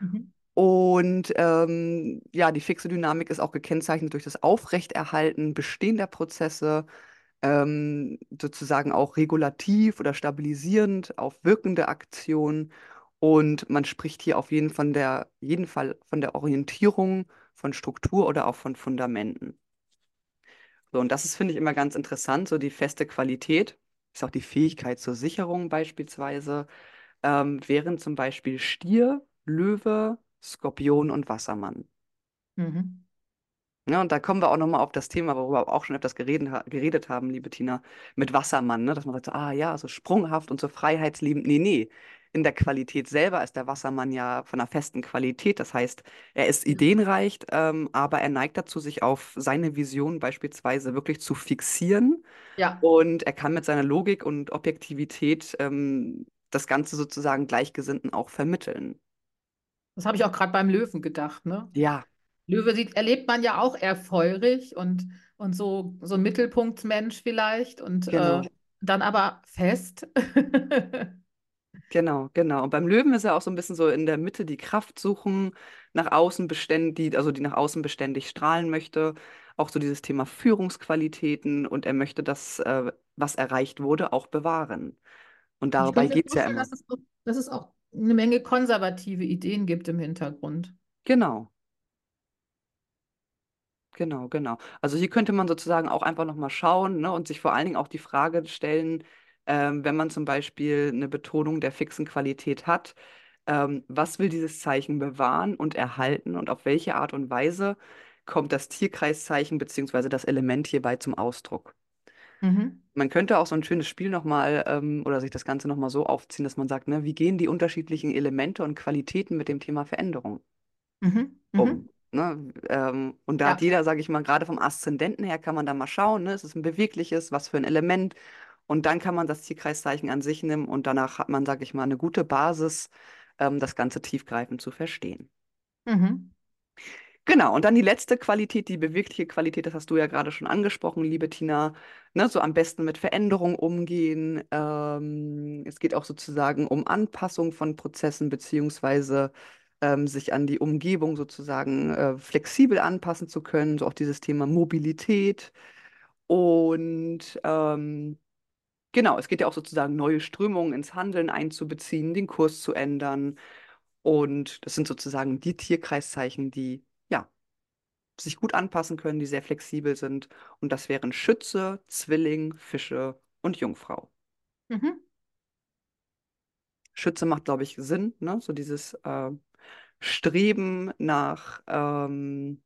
Mhm. Und ähm, ja, die fixe Dynamik ist auch gekennzeichnet durch das Aufrechterhalten bestehender Prozesse, ähm, sozusagen auch regulativ oder stabilisierend auf wirkende Aktionen. Und man spricht hier auf jeden, von der, jeden Fall von der Orientierung von Struktur oder auch von Fundamenten. So, und das ist, finde ich, immer ganz interessant, so die feste Qualität ist auch die Fähigkeit zur Sicherung beispielsweise, ähm, während zum Beispiel Stier, Löwe, Skorpion und Wassermann. Mhm. Ja, und da kommen wir auch nochmal auf das Thema, worüber wir auch schon öfters geredet, geredet haben, liebe Tina, mit Wassermann, ne? Dass man sagt, so, ah ja, so sprunghaft und so freiheitsliebend. Nee, nee. In der Qualität selber ist der Wassermann ja von einer festen Qualität. Das heißt, er ist ideenreich, ähm, aber er neigt dazu, sich auf seine Vision beispielsweise wirklich zu fixieren. Ja, Und er kann mit seiner Logik und Objektivität ähm, das Ganze sozusagen Gleichgesinnten auch vermitteln. das habe ich auch gerade beim Löwen gedacht, ne? Ja, Löwe sieht, erlebt man ja auch eher feurig und, und so, so ein Mittelpunktmensch vielleicht und äh, genau. dann aber fest. Genau, genau. Und beim Löwen ist er auch so ein bisschen so in der Mitte die Kraft suchen, nach außen beständig, also die nach außen beständig strahlen möchte. Auch so dieses Thema Führungsqualitäten und er möchte das, äh, was erreicht wurde, auch bewahren. Und dabei geht es ja immer. dass es, auch, dass es auch eine Menge konservative Ideen gibt im Hintergrund. Genau, genau, genau. Also hier könnte man sozusagen auch einfach nochmal schauen, ne, und sich vor allen Dingen auch die Frage stellen, ähm, wenn man zum Beispiel eine Betonung der fixen Qualität hat, ähm, was will dieses Zeichen bewahren und erhalten und auf welche Art und Weise kommt das Tierkreiszeichen bzw. das Element hierbei zum Ausdruck. Mhm. Man könnte auch so ein schönes Spiel nochmal ähm, oder sich das Ganze nochmal so aufziehen, dass man sagt, ne, wie gehen die unterschiedlichen Elemente und Qualitäten mit dem Thema Veränderung Mhm. um? Mhm. Ne? Ähm, und da hat Ja. jeder, sage ich mal, gerade vom Aszendenten her kann man da mal schauen, ne? Ist es ein bewegliches, was für ein Element? Und dann kann man das Tierkreiszeichen an sich nehmen und danach hat man, sage ich mal, eine gute Basis, ähm, das Ganze tiefgreifend zu verstehen. Mhm. Genau, und dann die letzte Qualität, die bewegliche Qualität, das hast du ja gerade schon angesprochen, liebe Tina, ne, so am besten mit Veränderung umgehen. Ähm, es geht auch sozusagen um Anpassung von Prozessen, beziehungsweise ähm, sich an die Umgebung sozusagen äh, flexibel anpassen zu können, so auch dieses Thema Mobilität. Und ähm, genau, es geht ja auch sozusagen neue Strömungen ins Handeln einzubeziehen, den Kurs zu ändern. Und das sind sozusagen die Tierkreiszeichen, die ja sich gut anpassen können, die sehr flexibel sind. Und das wären Schütze, Zwilling, Fische und Jungfrau. Mhm. Schütze macht, glaube ich, Sinn, ne? So dieses äh, Streben nach, ähm,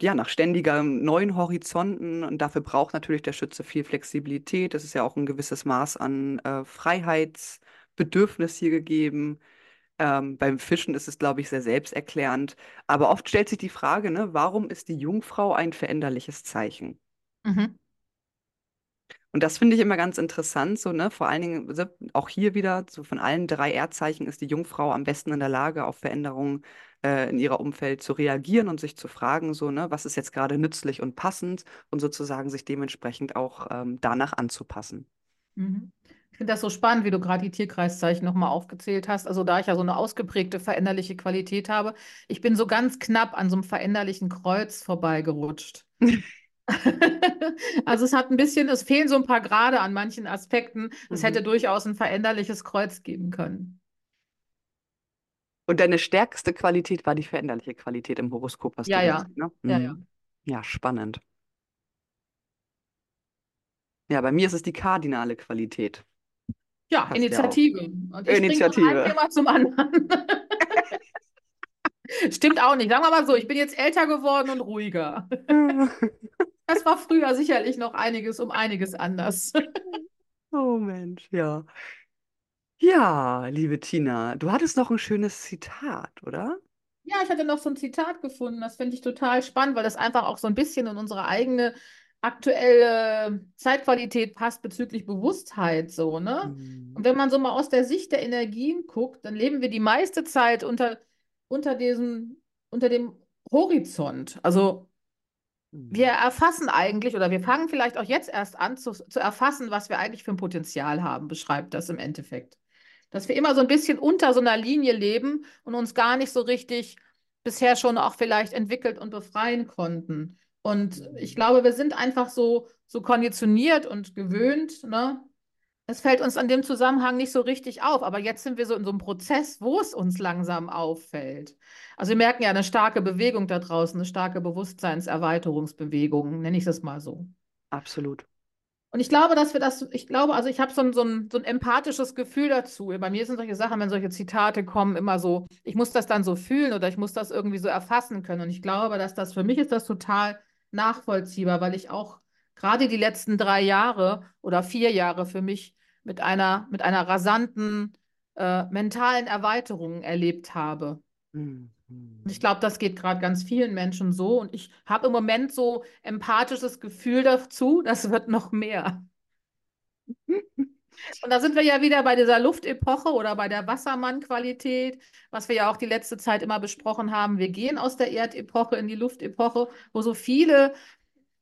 ja, nach ständiger neuen Horizonten. Und dafür braucht natürlich der Schütze viel Flexibilität. Es ist ja auch ein gewisses Maß an äh, Freiheitsbedürfnis hier gegeben. Ähm, beim Fischen ist es, glaube ich, sehr selbsterklärend. Aber oft stellt sich die Frage, ne, warum ist die Jungfrau ein veränderliches Zeichen? Mhm. Und das finde ich immer ganz interessant, so, ne? Vor allen Dingen, auch hier wieder, so von allen drei Erdzeichen ist die Jungfrau am besten in der Lage, auf Veränderungen äh, in ihrer Umfeld zu reagieren und sich zu fragen, so, ne, was ist jetzt gerade nützlich und passend und sozusagen sich dementsprechend auch ähm, danach anzupassen. Mhm. Ich finde das so spannend, wie du gerade die Tierkreiszeichen nochmal aufgezählt hast. Also da ich ja so eine ausgeprägte veränderliche Qualität habe, ich bin so ganz knapp an so einem veränderlichen Kreuz vorbeigerutscht. Also es hat ein bisschen, es fehlen so ein paar Grade an manchen Aspekten. Es hätte Mhm. durchaus ein veränderliches Kreuz geben können. Und deine stärkste Qualität war die veränderliche Qualität im Horoskop, hast du Ja, ja, gesagt, ne? ja, ja. Mhm. Ja, spannend. Ja, bei mir ist es die kardinale Qualität. Ja, Passt ja. Initiative. Und ich Initiative. Thema zum anderen. Stimmt auch nicht. Sagen wir mal so, ich bin jetzt älter geworden und ruhiger. Das war früher sicherlich noch einiges um einiges anders. Oh Mensch, ja. Ja, liebe Tina, du hattest noch ein schönes Zitat, oder? Ja, ich hatte noch so ein Zitat gefunden, das finde ich total spannend, weil das einfach auch so ein bisschen in unsere eigene aktuelle Zeitqualität passt bezüglich Bewusstheit so, ne? Und Mhm. wenn man so mal aus der Sicht der Energien guckt, dann leben wir die meiste Zeit unter, unter diesem, unter dem Horizont. Also wir Mhm. erfassen eigentlich, oder wir fangen vielleicht auch jetzt erst an zu, zu erfassen, was wir eigentlich für ein Potenzial haben, beschreibt das im Endeffekt. Dass wir immer so ein bisschen unter so einer Linie leben und uns gar nicht so richtig bisher schon auch vielleicht entwickelt und befreien konnten. Und ich glaube, wir sind einfach so, so konditioniert und gewöhnt, ne? Es fällt uns an dem Zusammenhang nicht so richtig auf, aber jetzt sind wir so in so einem Prozess, wo es uns langsam auffällt. Also wir merken ja eine starke Bewegung da draußen, eine starke Bewusstseinserweiterungsbewegung, nenne ich es mal so. Absolut. Und ich glaube, dass wir das, ich glaube, also ich habe so ein, so, ein, so ein empathisches Gefühl dazu. Bei mir sind solche Sachen, wenn solche Zitate kommen, immer so, ich muss das dann so fühlen oder ich muss das irgendwie so erfassen können. Und ich glaube, dass das für mich ist das total nachvollziehbar, weil ich auch gerade die letzten drei Jahre oder vier Jahre für mich mit einer, mit einer rasanten äh, mentalen Erweiterung erlebt habe. Mhm. Und ich glaube, das geht gerade ganz vielen Menschen so. Und ich habe im Moment so empathisches Gefühl dazu, das wird noch mehr. Und da sind wir ja wieder bei dieser Luftepoche oder bei der Wassermann-Qualität, was wir ja auch die letzte Zeit immer besprochen haben. Wir gehen aus der Erdepoche in die Luftepoche, wo so viele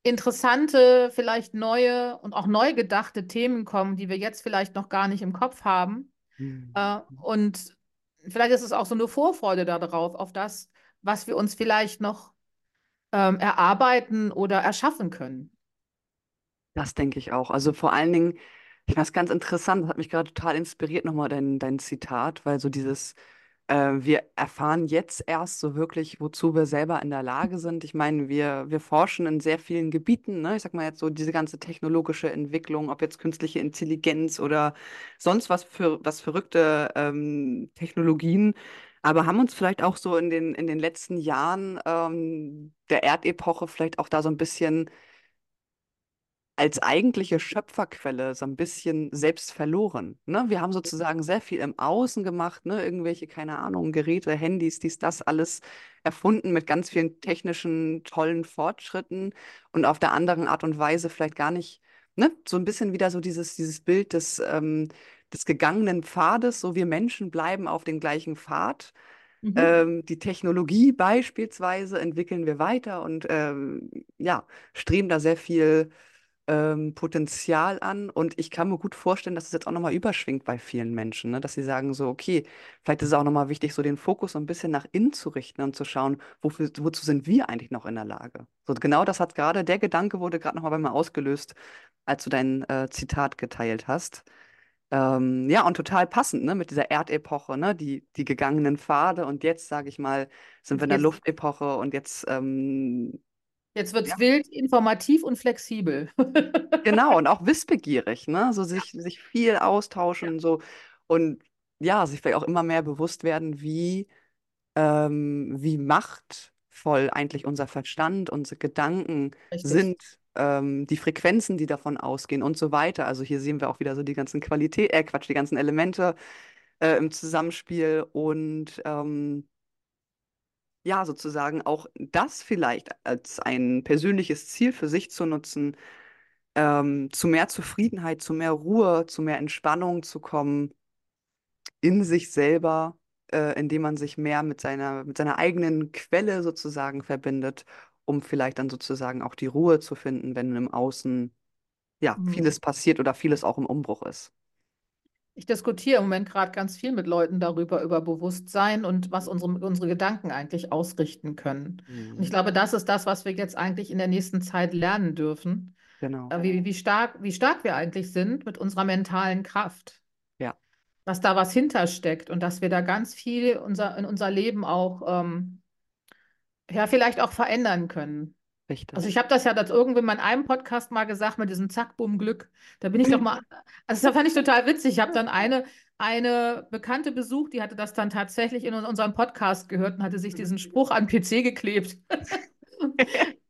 interessante, vielleicht neue und auch neu gedachte Themen kommen, die wir jetzt vielleicht noch gar nicht im Kopf haben. Mhm. Äh, und vielleicht ist es auch so eine Vorfreude darauf, auf das, was wir uns vielleicht noch ähm, erarbeiten oder erschaffen können. Das denke ich auch. Also vor allen Dingen, ich fand es ganz interessant, das hat mich gerade total inspiriert, nochmal dein, dein Zitat, weil so dieses, äh, wir erfahren jetzt erst so wirklich, wozu wir selber in der Lage sind. Ich meine, wir, wir forschen in sehr vielen Gebieten, ne? Ich sag mal jetzt so diese ganze technologische Entwicklung, ob jetzt künstliche Intelligenz oder sonst was für was verrückte ähm, Technologien, aber haben uns vielleicht auch so in den, in den letzten Jahren ähm, der Erdepoche vielleicht auch da so ein bisschen als eigentliche Schöpferquelle so ein bisschen selbst verloren. Ne? Wir haben sozusagen sehr viel im Außen gemacht, ne? irgendwelche, keine Ahnung, Geräte, Handys, dies, das, alles erfunden mit ganz vielen technischen, tollen Fortschritten und auf der anderen Art und Weise vielleicht gar nicht, ne? so ein bisschen wieder so dieses, dieses Bild des, ähm, des gegangenen Pfades, so wir Menschen bleiben auf dem gleichen Pfad. Mhm. Ähm, die Technologie beispielsweise entwickeln wir weiter und ähm, ja, streben da sehr viel ähm, Potenzial an und ich kann mir gut vorstellen, dass es jetzt auch nochmal überschwingt bei vielen Menschen, ne? dass sie sagen so, okay, vielleicht ist es auch nochmal wichtig, so den Fokus so ein bisschen nach innen zu richten und zu schauen, wofür, wozu sind wir eigentlich noch in der Lage? So genau das hat gerade, der Gedanke wurde gerade nochmal bei mir ausgelöst, als du dein äh, Zitat geteilt hast. Ähm, ja, und total passend, ne, mit dieser Erdepoche, ne, die, die gegangenen Pfade und jetzt, sage ich mal, sind wir in der Luftepoche und jetzt ähm, Jetzt wird es ja. wild, informativ und flexibel. genau, und auch wissbegierig, ne? So sich, sich viel austauschen ja. so und ja, sich vielleicht auch immer mehr bewusst werden, wie, ähm, wie machtvoll eigentlich unser Verstand, unsere Gedanken Richtig. sind, ähm, die Frequenzen, die davon ausgehen und so weiter. Also hier sehen wir auch wieder so die ganzen Qualität, äh Quatsch, die ganzen Elemente äh, im Zusammenspiel und ähm, ja, sozusagen auch das vielleicht als ein persönliches Ziel für sich zu nutzen, ähm, zu mehr Zufriedenheit, zu mehr Ruhe, zu mehr Entspannung zu kommen in sich selber, äh, indem man sich mehr mit seiner, mit seiner eigenen Quelle sozusagen verbindet, um vielleicht dann sozusagen auch die Ruhe zu finden, wenn im Außen ja mhm. vieles passiert oder vieles auch im Umbruch ist. Ich diskutiere im Moment gerade ganz viel mit Leuten darüber, über Bewusstsein und was unsere, unsere Gedanken eigentlich ausrichten können. Mhm. Und ich mhm. glaube, das ist das, was wir jetzt eigentlich in der nächsten Zeit lernen dürfen. Genau. Äh, wie, wie, stark, wie stark wir eigentlich sind mit unserer mentalen Kraft. Ja. Dass da was hintersteckt und dass wir da ganz viel unser, in unser Leben auch, ähm, ja, vielleicht auch verändern können. Richtig. Also ich habe das ja das irgendwie in einem Podcast mal gesagt mit diesem Zack, Bumm, Glück. Da bin ich doch mal, also das fand ich total witzig. Ich habe dann eine, eine Bekannte besucht, die hatte das dann tatsächlich in unserem Podcast gehört und hatte sich diesen Spruch an PC geklebt.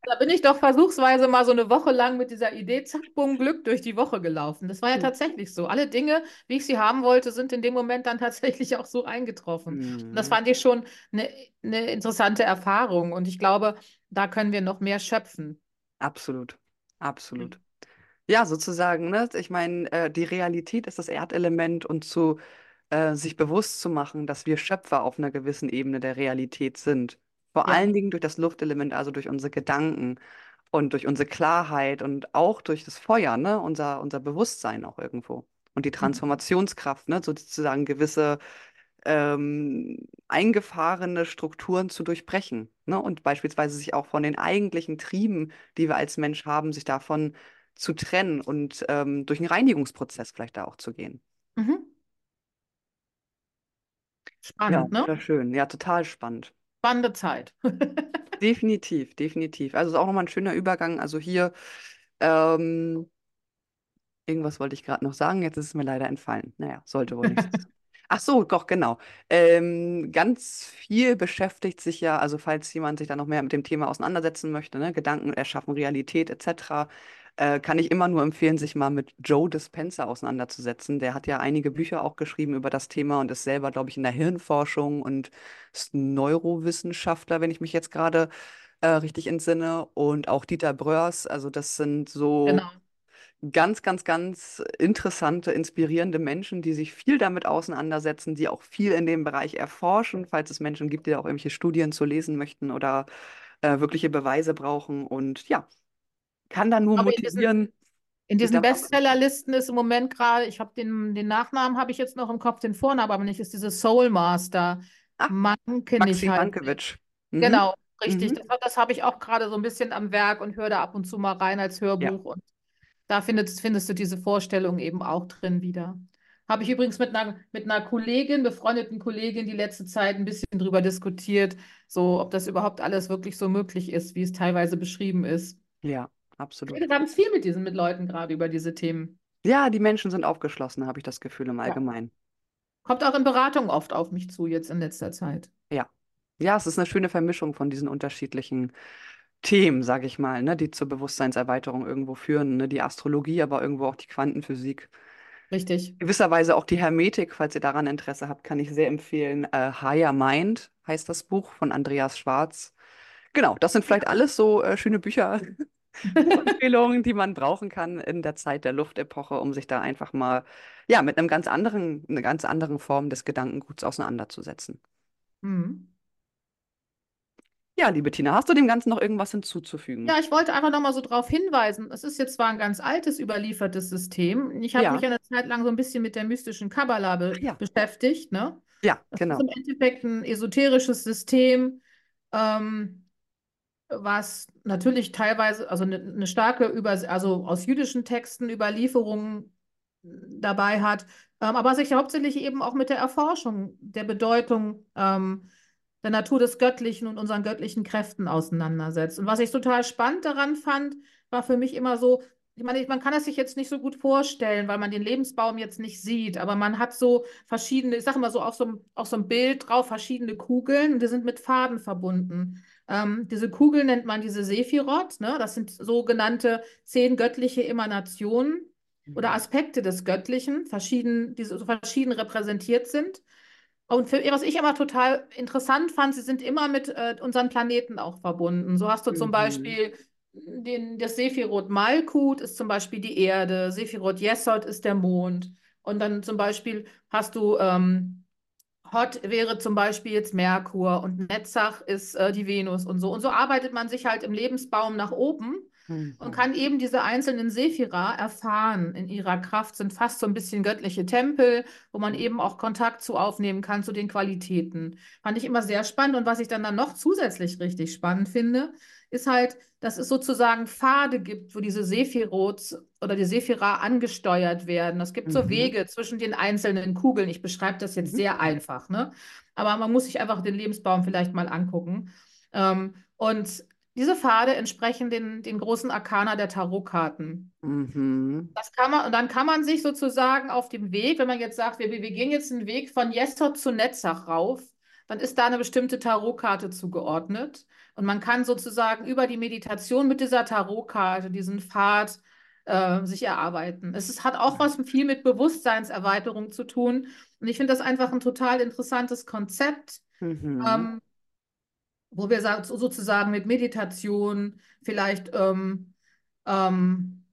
Da bin ich doch versuchsweise mal so eine Woche lang mit dieser Idee, zack, bumm, Glück durch die Woche gelaufen. Das war ja tatsächlich so. Alle Dinge, wie ich sie haben wollte, sind in dem Moment dann tatsächlich auch so eingetroffen. Mhm. Und das mhm. fand ich schon eine, eine interessante Erfahrung. Und ich glaube, da können wir noch mehr schöpfen. Absolut, absolut. Ja, sozusagen, ne? Ich meine, äh, die Realität ist das Erdelement und zu äh, sich bewusst zu machen, dass wir Schöpfer auf einer gewissen Ebene der Realität sind. Vor ja. allen Dingen durch das Luftelement, also durch unsere Gedanken und durch unsere Klarheit und auch durch das Feuer, ne? unser, unser Bewusstsein auch irgendwo. und die Mhm. Transformationskraft, ne? sozusagen gewisse ähm, eingefahrene Strukturen zu durchbrechen. Ne? Und beispielsweise sich auch von den eigentlichen Trieben, die wir als Mensch haben, sich davon zu trennen und ähm, durch einen Reinigungsprozess vielleicht da auch zu gehen. Mhm. Ja, Spannend, ne? wunderschön. Ja, total spannend. Spannende Zeit. Definitiv, definitiv. Also ist auch nochmal ein schöner Übergang. Also hier, ähm, irgendwas wollte ich gerade noch sagen, jetzt ist es mir leider entfallen. Naja, sollte wohl nichts. Ach so, doch, genau. Ähm, ganz viel beschäftigt sich ja, also falls jemand sich da noch mehr mit dem Thema auseinandersetzen möchte, ne, Gedanken erschaffen, Realität etc., äh, kann ich immer nur empfehlen, sich mal mit Joe Dispenza auseinanderzusetzen. Der hat ja einige Bücher auch geschrieben über das Thema und ist selber, glaube ich, in der Hirnforschung und ist Neurowissenschaftler, wenn ich mich jetzt gerade äh, richtig entsinne. Und auch Dieter Bröers, also das sind so Genau. ganz, ganz, ganz interessante, inspirierende Menschen, die sich viel damit auseinandersetzen, die auch viel in dem Bereich erforschen, falls es Menschen gibt, die auch irgendwelche Studien zu lesen möchten oder äh, wirkliche Beweise brauchen. Und ja, kann da nur Aber in diesen, motivieren, in diesen. Bestsellerlisten ist im Moment gerade, ich habe den, den Nachnamen habe ich jetzt noch im Kopf, den Vornamen aber nicht, ist diese Soul Master. Mankenich Maxim heißt sie. Mankiewicz. Mhm. Genau, richtig. Mhm. Das, das habe ich auch gerade so ein bisschen am Werk und höre da ab und zu mal rein als Ja, Hörbuch. Und da findest, findest du diese Vorstellung eben auch drin wieder. Habe ich übrigens mit einer, mit einer Kollegin, befreundeten Kollegin, die letzte Zeit ein bisschen drüber diskutiert, so ob das überhaupt alles wirklich so möglich ist, wie es teilweise beschrieben ist. ja, Absolut. rede ganz viel mit diesen, mit Leuten gerade über diese Themen. Ja, die Menschen sind aufgeschlossen, habe ich das Gefühl im. Allgemeinen. Kommt auch in Beratung oft auf mich zu, jetzt in letzter Zeit. Ja. Ja, es ist eine schöne Vermischung von diesen unterschiedlichen Themen, sage ich mal, ne, die zur Bewusstseinserweiterung irgendwo führen, ne, die Astrologie, aber irgendwo auch die Quantenphysik. Richtig. Gewisserweise auch die Hermetik, falls ihr daran Interesse habt, kann ich sehr empfehlen. Äh, Higher Mind heißt das Buch von Andreas Schwarz. Genau, das sind vielleicht alles so äh, schöne Bücher, Empfehlungen, die man brauchen kann in der Zeit der Luftepoche, um sich da einfach mal ja mit einem ganz anderen, einer ganz anderen Form des Gedankenguts auseinanderzusetzen. Mhm. Ja, liebe Tina, hast du dem Ganzen noch irgendwas hinzuzufügen? Ja, ich wollte einfach nochmal so darauf hinweisen. Es ist jetzt zwar ein ganz altes, überliefertes System. Ich habe mich Ja, eine Zeit lang so ein bisschen mit der mystischen Kabbala be ja, beschäftigt, ne? ja, Das ist genau. im Endeffekt ein esoterisches System, ähm, was natürlich teilweise, also eine, eine starke, Über also aus jüdischen Texten Überlieferungen dabei hat, ähm, aber sich hauptsächlich eben auch mit der Erforschung der Bedeutung ähm, der Natur des Göttlichen und unseren göttlichen Kräften auseinandersetzt. Und was ich total spannend daran fand, war für mich immer so, ich meine, man kann es sich jetzt nicht so gut vorstellen, weil man den Lebensbaum jetzt nicht sieht, aber man hat so verschiedene, ich sage mal so, auf so, einem- auf so einem Bild drauf verschiedene Kugeln und die sind mit Faden verbunden. Ähm, diese Kugel nennt man diese Sephirot, ne? Das sind sogenannte zehn göttliche Emanationen oder Mhm. Aspekte des Göttlichen, verschieden, die so verschieden repräsentiert sind. Und für, was ich immer total interessant fand, sie sind immer mit äh, unseren Planeten auch verbunden. So hast du zum Mhm. Beispiel den, das Sephiroth Malkut ist zum Beispiel die Erde, Sephiroth Yesod ist der Mond. Und dann zum Beispiel hast du ähm, Hot wäre zum Beispiel jetzt Merkur und Netzach ist äh, die Venus und so. Und so arbeitet man sich halt im Lebensbaum nach oben und Mhm. kann eben diese einzelnen Sephira erfahren in ihrer Kraft, sind fast so ein bisschen göttliche Tempel, wo man eben auch Kontakt zu aufnehmen kann zu den Qualitäten. Fand ich immer sehr spannend. Und was ich dann, dann noch zusätzlich richtig spannend finde, ist halt, dass es sozusagen Pfade gibt, wo diese Sephiroths oder die Sephira angesteuert werden. Es gibt so Mhm. Wege zwischen den einzelnen Kugeln. Ich beschreibe das jetzt Mhm. sehr einfach, ne? Aber man muss sich einfach den Lebensbaum vielleicht mal angucken. Ähm, und diese Pfade entsprechen den, den großen Arkana der Tarotkarten. Mhm. Das kann man, und dann kann man sich sozusagen auf dem Weg, wenn man jetzt sagt, wir, wir gehen jetzt einen Weg von Yesod zu Netzach rauf, dann ist da eine bestimmte Tarotkarte zugeordnet. Und man kann sozusagen über die Meditation mit dieser Tarotkarte diesen Pfad äh, sich erarbeiten. Es ist, hat auch was viel mit Bewusstseinserweiterung zu tun. Und ich finde das einfach ein total interessantes Konzept. Mhm. Ähm, wo wir sa- so- sozusagen mit Meditation vielleicht ähm, ähm,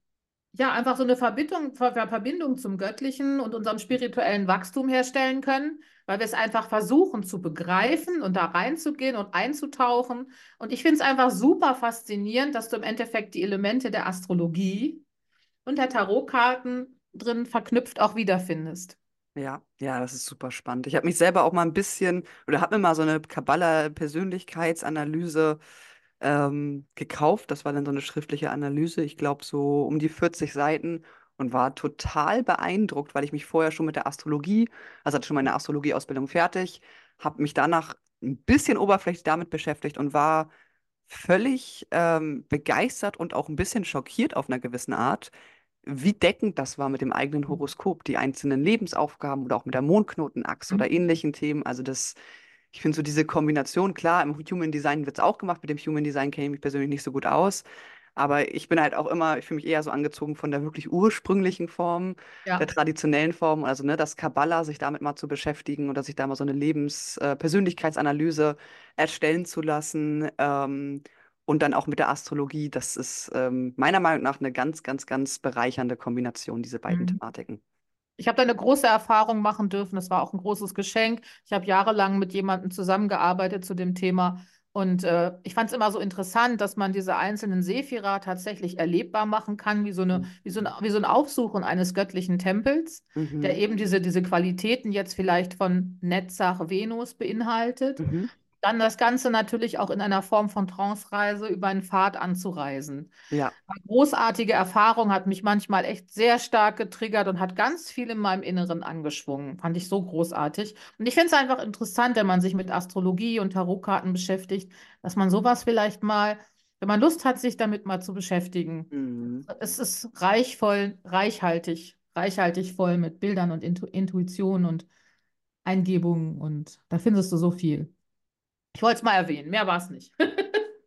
ja einfach so eine Verbindung, Ver Ver- Verbindung zum Göttlichen und unserem spirituellen Wachstum herstellen können, weil wir es einfach versuchen zu begreifen und da reinzugehen und einzutauchen. Und ich finde es einfach super faszinierend, dass du im Endeffekt die Elemente der Astrologie und der Tarotkarten drin verknüpft auch wiederfindest. Ja, ja, das ist super spannend. Ich habe mich selber auch mal ein bisschen oder habe mir mal so eine Kabbala-Persönlichkeitsanalyse ähm, gekauft. Das war dann so eine schriftliche Analyse, ich glaube so um die 40 Seiten und war total beeindruckt, weil ich mich vorher schon mit der Astrologie, also hatte schon meine Astrologieausbildung fertig, habe mich danach ein bisschen oberflächlich damit beschäftigt und war völlig ähm, begeistert und auch ein bisschen schockiert auf einer gewissen Art, wie deckend das war mit dem eigenen Horoskop, die einzelnen Lebensaufgaben oder auch mit der Mondknotenachse oder Mhm. ähnlichen Themen. Also das, ich finde so diese Kombination, klar, im Human Design wird es auch gemacht, mit dem Human Design kenne ich mich persönlich nicht so gut aus. Aber ich bin halt auch immer, ich fühle mich eher so angezogen von der wirklich ursprünglichen Form, der Ja. traditionellen Form, also ne, das Kabbala, sich damit mal zu beschäftigen oder sich da mal so eine Lebens-, äh, Persönlichkeitsanalyse erstellen zu lassen. Ähm, und dann auch mit der Astrologie, das ist ähm, meiner Meinung nach eine ganz, ganz, ganz bereichernde Kombination, diese beiden Mhm. Thematiken. Ich habe da eine große Erfahrung machen dürfen. Das war auch ein großes Geschenk. Ich habe jahrelang mit jemandem zusammengearbeitet zu dem Thema. Und äh, ich fand es immer so interessant, dass man diese einzelnen Sephira tatsächlich erlebbar machen kann, wie so eine, wie so ein, wie so ein Aufsuchen eines göttlichen Tempels, der Mhm. eben diese, diese Qualitäten jetzt vielleicht von Netzach Venus beinhaltet. Mhm. Dann das Ganze natürlich auch in einer Form von Trance-Reise über einen Pfad anzureisen. Ja. Eine großartige Erfahrung hat mich manchmal echt sehr stark getriggert und hat ganz viel in meinem Inneren angeschwungen. Fand ich so großartig. Und ich finde es einfach interessant, wenn man sich mit Astrologie und Tarotkarten beschäftigt, dass man sowas vielleicht mal, wenn man Lust hat, sich damit mal zu beschäftigen. Mhm. Es ist reichvoll, reichhaltig, reichhaltig voll mit Bildern und Intu Intuition und Eingebungen und da findest du so viel. Ich wollte es mal erwähnen, mehr war es nicht.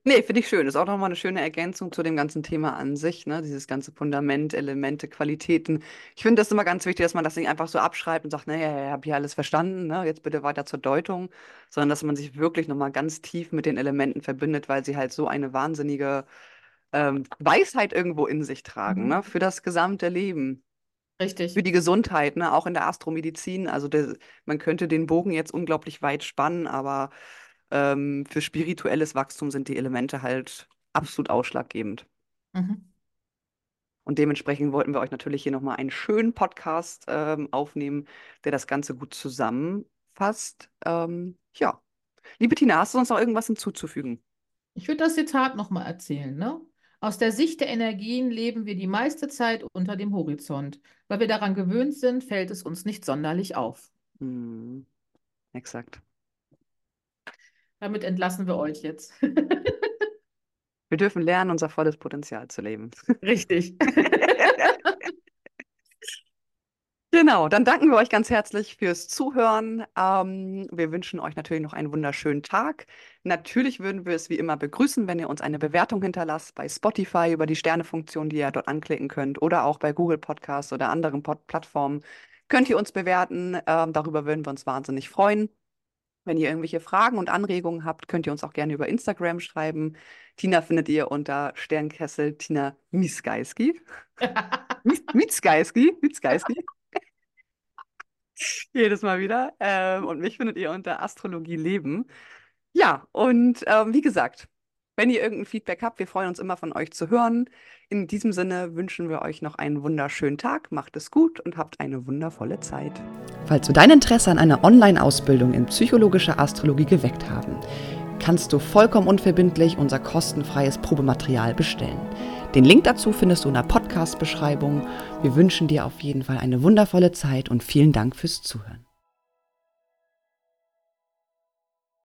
Nee, finde ich schön. Ist auch nochmal eine schöne Ergänzung zu dem ganzen Thema an sich, ne? Dieses ganze Fundament, Elemente, Qualitäten. Ich finde das immer ganz wichtig, dass man das nicht einfach so abschreibt und sagt, naja, ich habe hier alles verstanden, ne? Jetzt bitte weiter zur Deutung, sondern dass man sich wirklich nochmal ganz tief mit den Elementen verbindet, weil sie halt so eine wahnsinnige ähm, Weisheit irgendwo in sich tragen, ne? Mhm. Für das gesamte Leben. Für Richtig. die Gesundheit, ne? Auch in der Astromedizin. Also der, man könnte den Bogen jetzt unglaublich weit spannen, aber ähm, für spirituelles Wachstum sind die Elemente halt absolut ausschlaggebend. Mhm. Und dementsprechend wollten wir euch natürlich hier nochmal einen schönen Podcast ähm, aufnehmen, der das Ganze gut zusammenfasst. Ähm, ja. Liebe Tina, hast du uns noch irgendwas hinzuzufügen? Ich würde das Zitat nochmal erzählen, ne? Aus der Sicht der Energien leben wir die meiste Zeit unter dem Horizont. Weil wir daran gewöhnt sind, fällt es uns nicht sonderlich auf. Hm, exakt. Damit entlassen wir euch jetzt. Wir dürfen lernen, unser volles Potenzial zu leben. Richtig. Genau, dann danken wir euch ganz herzlich fürs Zuhören. Ähm, wir wünschen euch natürlich noch einen wunderschönen Tag. Natürlich würden wir es wie immer begrüßen, wenn ihr uns eine Bewertung hinterlasst bei Spotify über die Sternefunktion, die ihr dort anklicken könnt, oder auch bei Google Podcasts oder anderen Pod Plattformen. Könnt ihr uns bewerten. Ähm, darüber würden wir uns wahnsinnig freuen. Wenn ihr irgendwelche Fragen und Anregungen habt, könnt ihr uns auch gerne über Instagram schreiben. Tina findet ihr unter Sternkessel Tina Miskaiski. Mitzgeiski, Mitzgeiski. Jedes Mal wieder. Ähm, und mich findet ihr unter Astrologie Leben. Ja, und ähm, wie gesagt, wenn ihr irgendein Feedback habt, wir freuen uns immer von euch zu hören. In diesem Sinne wünschen wir euch noch einen wunderschönen Tag, macht es gut und habt eine wundervolle Zeit. Falls wir dein Interesse an einer Online-Ausbildung in psychologischer Astrologie geweckt haben, kannst du vollkommen unverbindlich unser kostenfreies Probematerial bestellen. Den Link dazu findest du in der Podcast-Beschreibung. Wir wünschen dir auf jeden Fall eine wundervolle Zeit und vielen Dank fürs Zuhören.